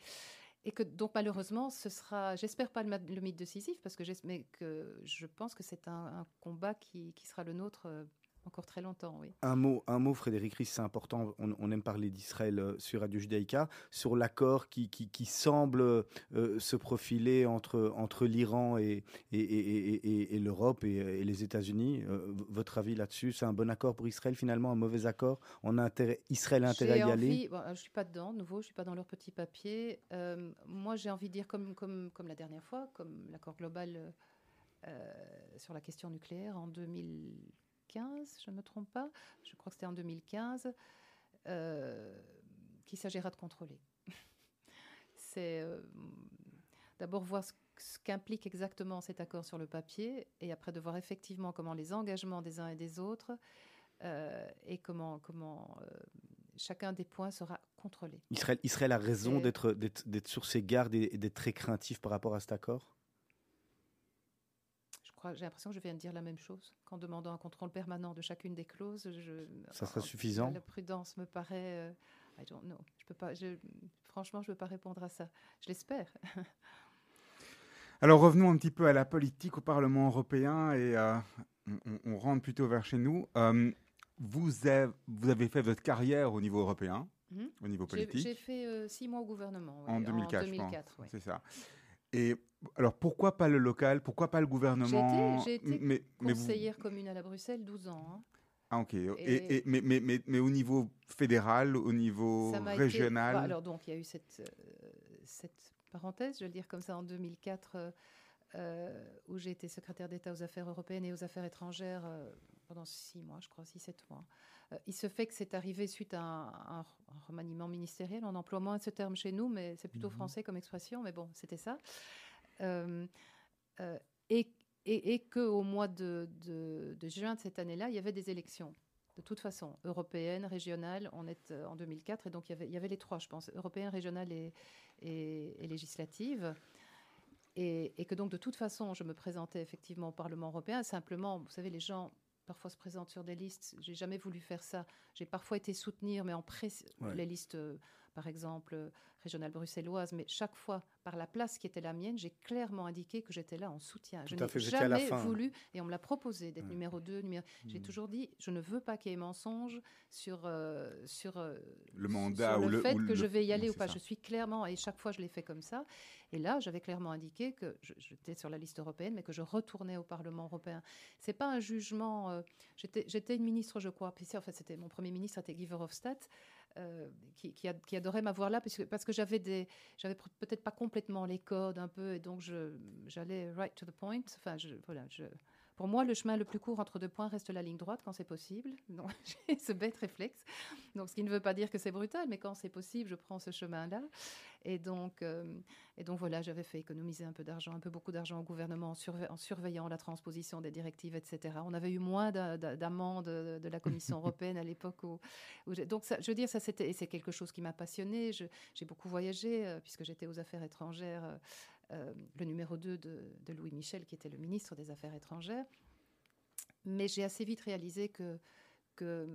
et que donc malheureusement, ce sera, j'espère pas le, mythe de Sisyphe, parce que, je pense que c'est un, combat qui, qui, sera le nôtre euh, encore très longtemps, oui. Un mot, un mot Frédéric Ries, c'est important. On, aime parler d'Israël euh, sur Radio Judaïka, sur l'accord qui, qui, qui, semble euh, se profiler entre, entre l'Iran et, et, et, et l'Europe et, les États-Unis. Euh, votre avis là-dessus C'est un bon accord pour Israël finalement, un mauvais accord? On a intérêt, Israël a intérêt à y aller? Je ne suis pas dedans, nouveau, je ne suis pas dans leur petit papier. moi, j'ai envie de dire, comme, comme, comme la dernière fois, comme l'accord global sur la question nucléaire en 2000 je ne me trompe pas, je crois que c'était en 2015, euh, qu'il s'agira de contrôler. C'est euh, d'abord voir ce, qu'implique exactement cet accord sur le papier et après de voir effectivement comment les engagements des uns et des autres euh, et comment, comment chacun des points sera contrôlé. Israël a raison d'être sur ses gardes et d'être très craintif par rapport à cet accord? J'ai l'impression que je viens de dire la même chose. Qu'en demandant un contrôle permanent de chacune des clauses, je, ça serait suffisant. La prudence me paraît. Euh, I don't know. Je peux pas. Je, franchement, je ne peux pas répondre à ça. Je l'espère. Alors revenons un petit peu à la politique au Parlement européen et euh, on, rentre plutôt vers chez nous. Euh, vous, avez, vous avez fait votre carrière au niveau européen, mhm. au niveau politique. J'ai fait six mois au gouvernement. en 2004, en 2004 C'est ça. Et alors pourquoi pas le local? Pourquoi pas le gouvernement? J'ai été, mais, conseillère commune à Bruxelles 12 ans. Hein. Ah ok. Et, mais, mais, mais, mais, au niveau fédéral, au niveau régional? Bah, Alors donc il y a eu cette, euh, cette parenthèse, je vais le dire comme ça, en 2004, euh, euh, où j'ai été secrétaire d'État aux affaires européennes et aux affaires étrangères pendant six mois, je crois, six, sept mois. il se fait que c'est arrivé suite à un, remaniement ministériel. On emploie moins ce terme chez nous, mais c'est plutôt mhm. français comme expression. Mais bon, c'était ça. Euh, euh, et, et, et qu'au mois de, de, juin de cette année-là, il y avait des élections de toute façon, européenne, régionale, on est euh, en 2004, et donc il y avait, il y avait les trois, je pense, européenne, régionale et, et, législative. Et, et, que donc, de toute façon, je me présentais effectivement au Parlement européen. Simplement, vous savez, les gens parfois se présentent sur des listes. J'ai jamais voulu faire ça. J'ai parfois été soutenir, mais en pré les listes par exemple, euh, régionale bruxelloise, mais chaque fois, par la place qui était la mienne, j'ai clairement indiqué que j'étais là en soutien. je n'ai jamais voulu, et on me l'a proposé d'être numéro 2, numéro... j'ai hmm. toujours dit, je ne veux pas qu'il y ait mensonge sur, euh, sur, euh, le mandat ou le, fait que je vais y aller ou pas. Je suis clairement, et chaque fois je l'ai fait comme ça, et là j'avais clairement indiqué que j'étais sur la liste européenne, mais que je retournais au Parlement européen. C'est pas un jugement, j'étais une ministre, je crois, puis en fait c'était mon premier ministre, c'était Guy Verhofstadt, euh, qui, adorait m'avoir là parce que, parce que j'avais des j'avais peut-être pas complètement les codes un peu et donc j'allais right to the point. Enfin voilà je pour moi, le chemin le plus court entre deux points reste la ligne droite quand c'est possible. Donc, j'ai ce bête réflexe. Donc, ce qui ne veut pas dire que c'est brutal, mais quand c'est possible, je prends ce chemin-là. Et donc, euh, et donc voilà, j'avais fait économiser un peu d'argent, un peu beaucoup d'argent au gouvernement en, surveillant la transposition des directives, etc. On avait eu moins d'amendes de, la Commission européenne à l'époque où, donc ça, je veux dire, ça c'était, c'est quelque chose qui m'a passionné. J'ai beaucoup voyagé euh, puisque j'étais aux affaires étrangères. Euh, le numéro 2 de, Louis Michel, qui était le ministre des Affaires étrangères. Mais j'ai assez vite réalisé que, que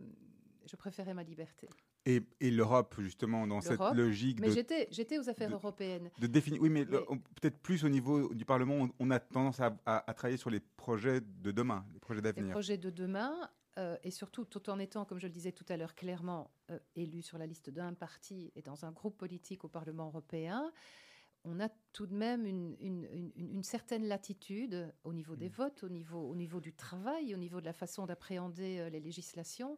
je préférais ma liberté. Et, et l'Europe, justement, dans cette logique mais j'étais, aux affaires européennes. De définir, oui, mais, peut-être plus au niveau du Parlement, on, a tendance à, à, travailler sur les projets de demain, les projets d'avenir. Les projets de demain, euh, et surtout tout en étant, comme je le disais tout à l'heure, clairement euh, élu sur la liste d'un parti et dans un groupe politique au Parlement européen, on a tout de même une, une, une, certaine latitude au niveau des mmh. votes, au niveau, au niveau du travail, au niveau de la façon d'appréhender euh, les législations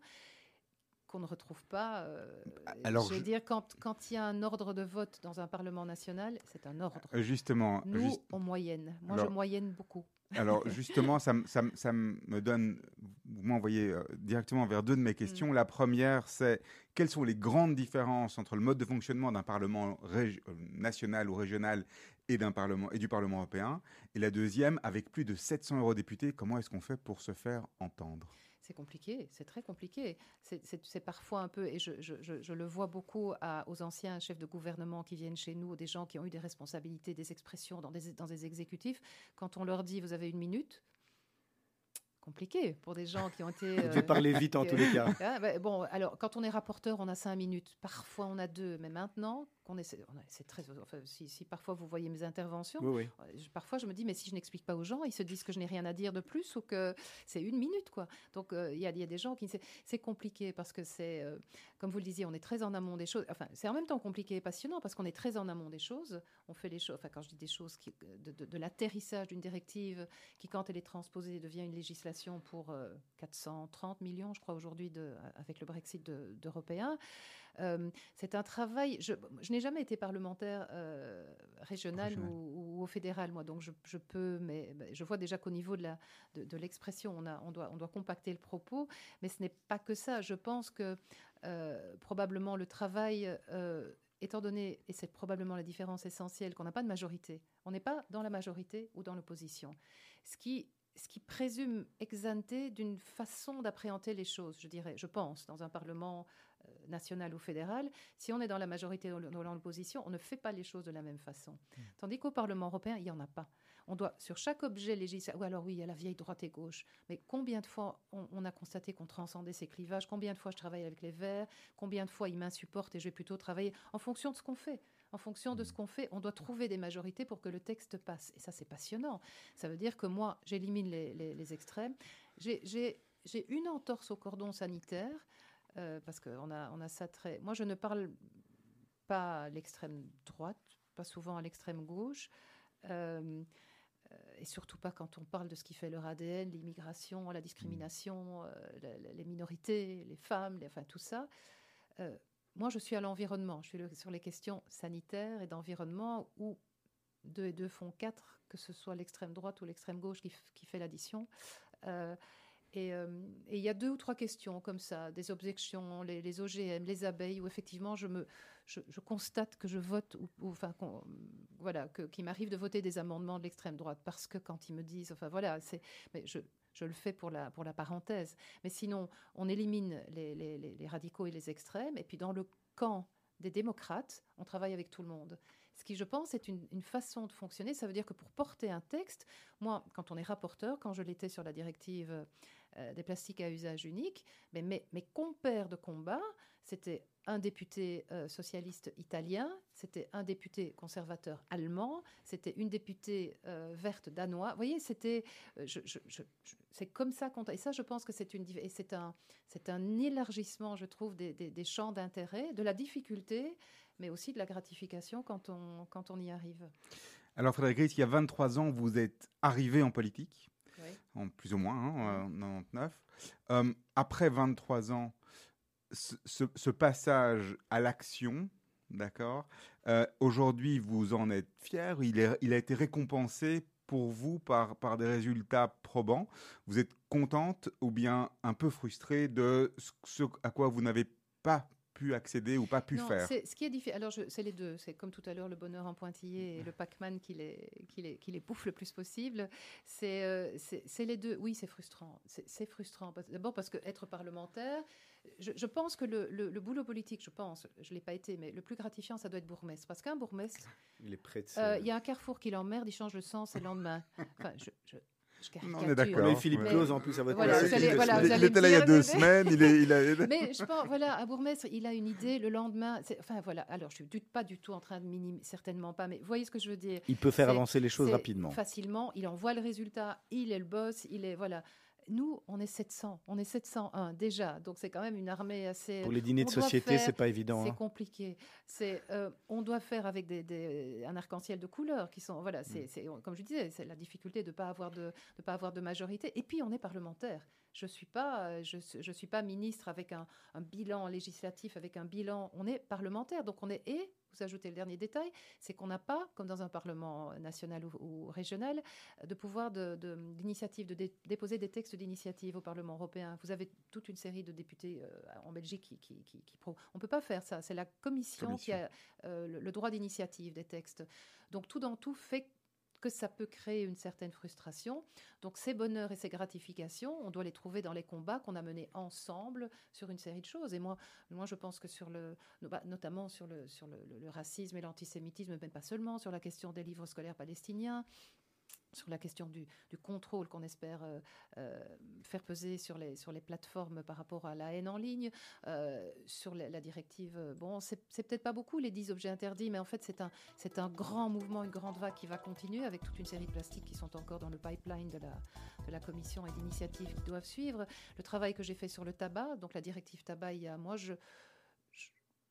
qu'on ne retrouve pas. Euh, Alors, je veux dire, quand, quand il y a un ordre de vote dans un Parlement national, c'est un ordre. Euh, justement. Nous, en moyenne. Moi, je moyenne beaucoup. Alors, justement, ça, ça, ça, me donne. Vous m'envoyez euh, directement vers deux de mes questions. Mm. La première, c'est quelles sont les grandes différences entre le mode de fonctionnement d'un Parlement national ou régional et, parlement, et du Parlement européen? Et la deuxième, avec plus de 700 eurodéputés, comment est-ce qu'on fait pour se faire entendre? C'est compliqué, c'est très compliqué. C'est parfois un peu, et je, le vois beaucoup aux anciens chefs de gouvernement qui viennent chez nous, des gens qui ont eu des responsabilités, des expressions dans des, exécutifs, quand on leur dit vous avez une minute, compliqué pour des gens qui ont été. Vous devez parler vite en tous les cas. Ah, bah, bon, alors quand on est rapporteur, on a cinq minutes. Parfois on a deux, mais maintenant, c'est très. si, parfois vous voyez mes interventions, parfois je me dis, mais si je n'explique pas aux gens, ils se disent que je n'ai rien à dire de plus ou que c'est une minute, quoi. Donc euh, il y, a, des gens qui. C'est compliqué parce que c'est, euh, comme vous le disiez, on est très en amont des choses. Enfin, c'est en même temps compliqué et passionnant parce qu'on est très en amont des choses. On fait les choses. Enfin, quand je dis des choses, qui, de, l'atterrissage d'une directive qui, quand elle est transposée, devient une législation pour 430 euh, millions, je crois, aujourd'hui, avec le Brexit d'Européens. Euh, c'est un travail. Je, n'ai jamais été parlementaire euh, régional, Ou, au fédéral, moi, donc je, peux, mais je vois déjà qu'au niveau de, la, de, l'expression, on, a, on, doit, on doit compacter le propos, mais ce n'est pas que ça. Je pense que euh, probablement le travail étant donné, et c'est probablement la différence essentielle, qu'on n'a pas de majorité. On n'est pas dans la majorité ou dans l'opposition. Ce qui, ce qui présume exempté d'une façon d'appréhender les choses, je dirais, je pense, dans un Parlement euh, national ou fédéral, si on est dans la majorité ou dans l'opposition, on ne fait pas les choses de la même façon. Hmm. Tandis qu'au Parlement européen, il n'y en a pas. On doit, sur chaque objet législatif, ou alors oui, il y a la vieille droite et gauche, mais combien de fois on, a constaté qu'on transcendait ces clivages? Combien de fois je travaille avec les Verts? Combien de fois ils m'insupportent et je vais plutôt travailler en fonction de ce qu'on fait? En fonction de ce hmm. qu'on fait, on doit trouver des majorités pour que le texte passe. Et ça, c'est passionnant. Ça veut dire que moi, j'élimine les, les extrêmes. J'ai une entorse au cordon sanitaire euh, parce qu'on a, on a ça très. Moi, je ne parle pas à l'extrême droite, pas souvent à l'extrême gauche. Euh, et surtout pas quand on parle de ce qui fait leur ADN, l'immigration, la discrimination, euh, les minorités, les femmes, les, enfin tout ça. Moi, je suis à l'environnement. Je suis sur les questions sanitaires et d'environnement où deux et deux font quatre, que ce soit l'extrême droite ou l'extrême gauche qui, fait l'addition. Euh, et il y a deux ou trois questions comme ça, des objections, les, OGM, les abeilles, où effectivement je, constate que je vote, enfin, voilà, qu'il m'arrive de voter des amendements de l'extrême droite, parce que quand ils me disent, enfin voilà, c'est, je le fais pour la, pour la parenthèse. Mais sinon, on élimine les, les, les radicaux et les extrêmes, et puis dans le camp des démocrates, on travaille avec tout le monde. Ce qui, je pense, est une, façon de fonctionner. Ça veut dire que pour porter un texte, moi, quand on est rapporteur, quand je l'étais sur la directive euh, des plastiques à usage unique, mais mes, mes compères de combat, c'était un député euh, socialiste italien, c'était un député conservateur allemand, c'était une députée euh, verte danoise. Vous voyez, c'était, c'est comme ça qu'on. Et ça, je pense que c'est une, et c'est un, c'est un élargissement, je trouve, des, des champs d'intérêt, de la difficulté mais aussi de la gratification quand on, quand on y arrive. Alors Frédéric Ries, il y a 23 ans, vous êtes arrivé en politique, en plus ou moins, hein, en 99. Euh, après 23 ans, ce, passage à l'action, d'accord, euh, aujourd'hui vous en êtes fier, il, est, il a été récompensé pour vous par, par des résultats probants. Vous êtes contente ou bien un peu frustrée de ce à quoi vous n'avez pas pu accéder ou pas pu faire? Ce qui est difficile, alors c'est les deux. C'est comme tout à l'heure le bonheur en pointillé et le Pac-Man qui les, qui, les, qui les bouffe le plus possible. C'est euh, c'est les deux. Oui, c'est frustrant. C'est frustrant. D'abord parce que être parlementaire, je, pense que le, le, boulot politique, je pense, je ne l'ai pas été, mais le plus gratifiant, ça doit être bourgmestre. Parce qu'un bourgmestre, il est prêt euh, Il y a un carrefour qui l'emmerde, il change le sens et le lendemain. Enfin, je, je Non, on est d'accord. Eu Philippe Ouais. Claus en plus à votre Voilà, place. vous allez- Il- voilà, il, vous il allez était là il y a me deux semaines. Il est, il a- Mais je pense, voilà, un bourgmestre, il a une idée, le lendemain, enfin voilà, alors je suis du- pas du tout en train de minimiser, certainement pas, mais vous voyez ce que je veux dire Il peut faire avancer les choses rapidement. Facilement, il envoie le résultat, il est le boss, il est, voilà. Nous, on est 700, on est 701 déjà, donc c'est quand même une armée assez... Pour les dîners de société, c'est pas évident. C'est hein. compliqué. C'est, euh, on doit faire avec des, des- un arc-en-ciel de couleurs qui sont, voilà, c'est, c'est- comme je disais, c'est la difficulté de pas avoir de, de pas avoir de majorité. Et puis on est parlementaire. Je suis pas, euh, je, je suis pas ministre avec un, un bilan législatif, avec un bilan. On est parlementaire, donc on est et vous ajoutez le dernier détail, c'est qu'on n'a pas, comme dans un parlement national ou, ou régional, de pouvoir de, de- d'initiative, de, dé- déposer des textes d'initiative au Parlement européen. Vous avez toute une série de députés euh, en Belgique qui, qui, qui, qui pro- On ne peut pas faire ça. C'est la commission, qui a euh, le, le droit d'initiative des textes. Donc tout dans tout fait que ça peut créer une certaine frustration. Donc ces bonheurs et ces gratifications, on doit les trouver dans les combats qu'on a menés ensemble sur une série de choses. Et moi, moi je pense que sur le, bah, notamment sur le, sur le- le racisme et l'antisémitisme, mais pas seulement, sur la question des livres scolaires palestiniens, sur la question du, contrôle qu'on espère euh, euh, faire peser sur les, sur les plateformes par rapport à la haine en ligne, euh, sur la, directive. Bon, c'est peut-être pas beaucoup les 10 objets interdits, mais en fait, c'est un, un grand mouvement, une grande vague qui va continuer avec toute une série de plastiques qui sont encore dans le pipeline de la, de la commission et d'initiatives qui doivent suivre. Le travail que j'ai fait sur le tabac, donc la directive tabac, il y a moi,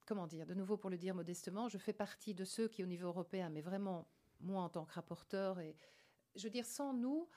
comment dire, de nouveau pour le dire modestement, je fais partie de ceux qui, au niveau européen, mais vraiment, moi en tant que rapporteur, et je veux dire, sans nous,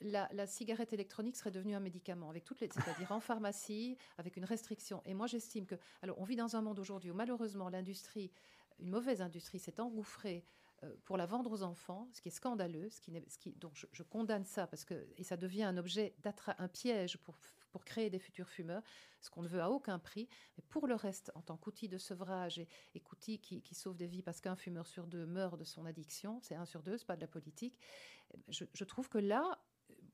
la, cigarette électronique serait devenue un médicament, avec toutes les, c'est-à-dire en pharmacie, avec une restriction. Et moi, j'estime que, alors, on vit dans un monde aujourd'hui où malheureusement l'industrie, une mauvaise industrie, s'est engouffrée euh, pour la vendre aux enfants, ce qui est scandaleux, ce qui, donc je, condamne ça parce que et ça devient un objet un piège pour pour créer des futurs fumeurs, ce qu'on ne veut à aucun prix. Mais pour le reste, en tant qu'outil de sevrage et, qu'outil qui, sauve des vies, parce qu'un fumeur sur deux meurt de son addiction, c'est un sur deux, c'est pas de la politique. eh ben, Je, trouve que là,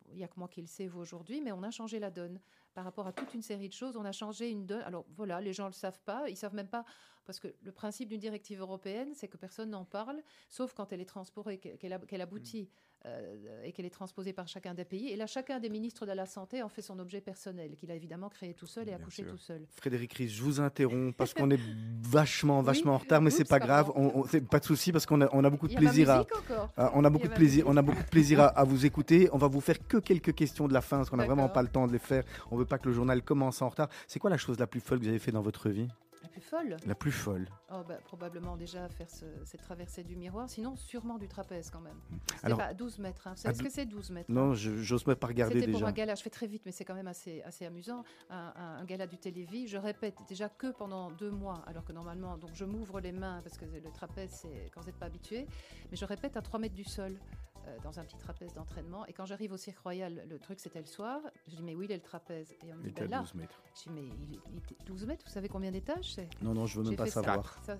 il n'y a que moi qui le sais vous aujourd'hui, mais on a changé la donne par rapport à toute une série de choses. On a changé une donne. Alors voilà, les gens ne le savent pas, ils savent même pas parce que le principe d'une directive européenne, c'est que personne n'en parle, sauf quand elle est transposée, qu'elle aboutit euh, et qu'elle est transposée par chacun des pays. Et là, chacun des ministres de la Santé en fait son objet personnel, qu'il a évidemment créé tout seul et accouché tout seul. Frédéric Ries, je vous interromps parce qu'on est vachement, Oui. vachement en retard, mais c'est pas grave. On, pas de souci parce qu'on a, on a beaucoup de plaisir à. on a beaucoup de plaisir, on a beaucoup de plaisir à, à vous écouter. On va vous faire que quelques questions de la fin parce qu'on n'a vraiment pas le temps de les faire. On veut pas que le journal commence en retard. C'est quoi la chose la plus folle que vous avez fait dans votre vie? La plus folle La plus folle. Oh, bah, Probablement déjà faire ce- cette traversée du miroir, sinon sûrement du trapèze quand même. Alors- pas à 12 mètres. hein. Est-ce que c'est 12 mètres Non, je j'ose même pas regarder C'était pour un gala, je fais très vite, mais c'est quand même assez, assez amusant. Un, un- un gala du Télévis, je répète déjà que pendant deux mois, alors que normalement, donc je m'ouvre les mains parce que le trapèze, c'est quand vous n'êtes pas habitué, mais je répète à 3 mètres du sol. Euh, dans un petit trapèze d'entraînement. Et quand j'arrive au Cirque Royal, le truc c'était le soir. Je dis, mais où il est le trapèze? Et on me Il dit, était ben à là. 12 mètres. Je dis, mais il, il était 12 mètres, vous savez combien d'étages c'est? Non, non, je veux même pas ça. savoir. Ça,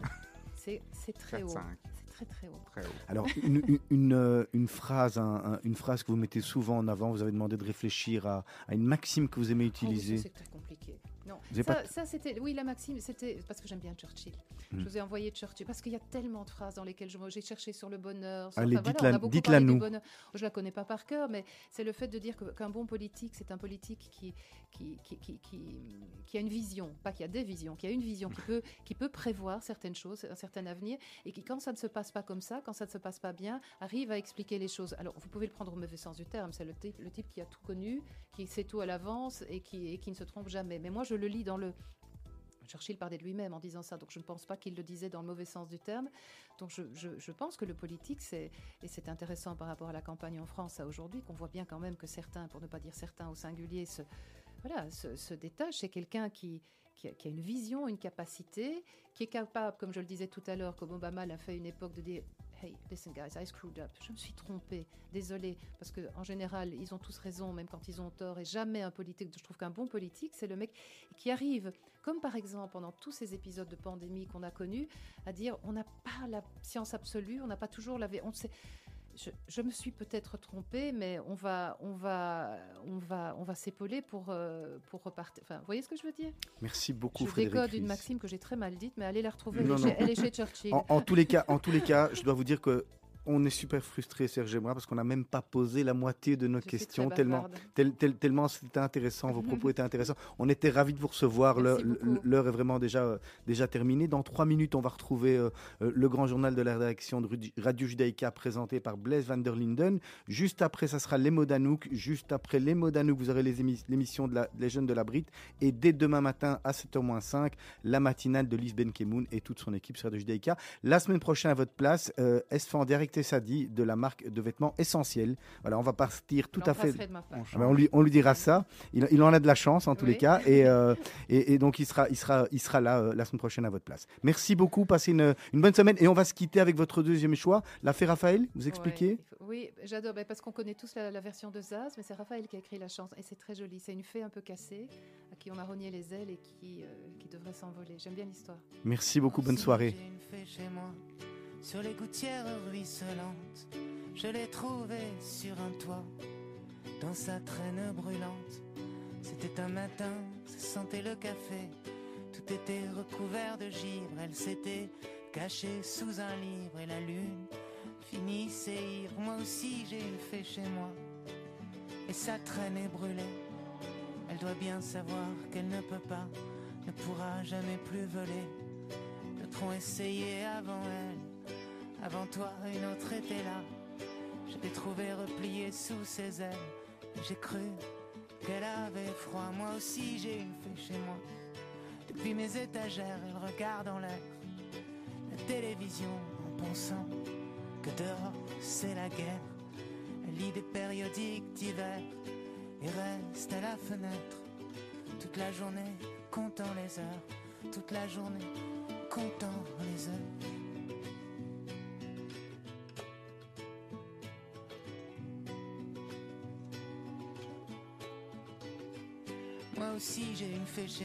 C'est très 4, haut. 5, C'est très très haut. très haut. Alors, une, une- une, euh, une phrase, un- un- une phrase que vous mettez souvent en avant, vous avez demandé de réfléchir à, à une maxime que vous aimez oui, utiliser. c'est très compliqué. Non, ça, c'était. Oui, la Maxime, c'était parce que j'aime bien Churchill. Hmm. Je vous ai envoyé Churchill parce qu'il y a tellement de phrases dans lesquelles j'ai cherché sur le bonheur. sur- Allez, voilà, dites-la- parlé du nous. bonheur. Je la connais pas par cœur, mais c'est le fait de dire qu'un bon politique, c'est un politique qui qui, qui, qui, qui- qui a une vision, pas qui a des visions, qui a une vision, qui peut, qui peut prévoir certaines choses, un certain avenir, et qui, quand ça ne se passe pas comme ça, quand ça ne se passe pas bien, arrive à expliquer les choses. Alors, vous pouvez le prendre au mauvais sens du terme, c'est le type, le type qui a tout connu, qui sait tout à l'avance et qui, et qui ne se trompe jamais. Mais moi, je le lis dans le, Churchill parlait de lui-même en disant ça, donc je ne pense pas qu'il le disait dans le mauvais sens du terme. Donc je, je- pense que le politique, c'est, et c'est intéressant par rapport à la campagne en France à aujourd'hui, qu'on voit bien quand même que certains, pour ne pas dire certains au singulier, se, voilà, se, se détachent. C'est quelqu'un qui, qui, a, une vision, une capacité, qui est capable, comme je le disais tout à l'heure, comme Obama l'a fait une époque, de dire Hey, listen guys, I screwed up. Je me suis trompé. Désolé. Parce qu'en général, ils ont tous raison, même quand ils ont tort. Et jamais un politique, je trouve qu'un bon politique, c'est le mec qui arrive, comme par exemple pendant tous ces épisodes de pandémie qu'on a connus, à dire on n'a pas la science absolue, on n'a pas toujours la. Je, je me suis peut-être trompée, mais on va, on va, on va, on va s'épauler pour, euh, pour repartir. Enfin, vous voyez ce que je veux dire? Merci beaucoup, Je Frédéric. décode une maxime que j'ai très mal dite, mais allez la retrouver. Elle, Non, est. Chez, elle est chez Churchill. En, en tous les cas, en tous les cas, je dois vous dire que On est super frustrés, Serge et moi, parce qu'on n'a même pas posé la moitié de nos Je questions, tellement, bavarde. tel- tel- tellement c'était intéressant, vos propos étaient intéressants. On était ravis de vous recevoir. L'heure est vraiment déjà, euh, déjà terminée. Dans trois minutes, on va retrouver euh, euh, le grand journal de la rédaction de Radio Judaïka présenté par Blaise van der Linden. Juste après, ça sera les mots d'Anouk. Juste après les mots d'Anouk, vous aurez l'émission de la, les jeunes de la Brite. Et dès demain matin à 7h05, la matinale de Lise Benkemoun et toute son équipe sur Radio Judaïka. La semaine prochaine, à votre place, euh, Direct Sadi de la marque de vêtements Essentiel. Voilà, on va partir tout à fait. On Ah ben, on, lui, on lui dira ça. Il, il en a de la chance en tous Oui. les cas. Et, euh, et, et donc, il sera, il sera, il sera là euh, la semaine prochaine à votre place. Merci beaucoup. Passez une, une bonne semaine. Et on va se quitter avec votre deuxième choix. La fée Raphaël, vous expliquez Ouais, il faut- Oui, j'adore, ben, parce qu'on connaît tous la, la version de Zaz, mais c'est Raphaël qui a écrit la chanson, et c'est très joli. C'est une fée un peu cassée, à qui on a rogné les ailes et qui, euh, qui devrait s'envoler. J'aime bien l'histoire. Merci beaucoup. Bonne soirée. J'ai une fée chez moi, sur les gouttières ruisselantes. Je l'ai trouvée sur un toit, dans sa traîne brûlante. C'était un matin, ça sentait le café. Tout était recouvert de givre. Elle s'était cachée sous un livre et la lune finissait ivre. Moi aussi j'ai une fée chez moi, et sa traîne est brûlée. Elle doit bien savoir qu'elle ne peut pas, ne pourra jamais plus voler. D'autres ont essayé avant elle. Avant toi, une autre était là. Je l'ai trouvée repliée sous ses ailes. J'ai cru qu'elle avait froid. Moi aussi, j'ai une fée chez moi. Depuis mes étagères, elle regarde en l'air. La télévision en pensant que dehors, c'est la guerre. Elle lit des périodiques d'hiver et reste à la fenêtre toute la journée, comptant les heures. Toute la journée, comptant les heures. Moi aussi j'ai une fée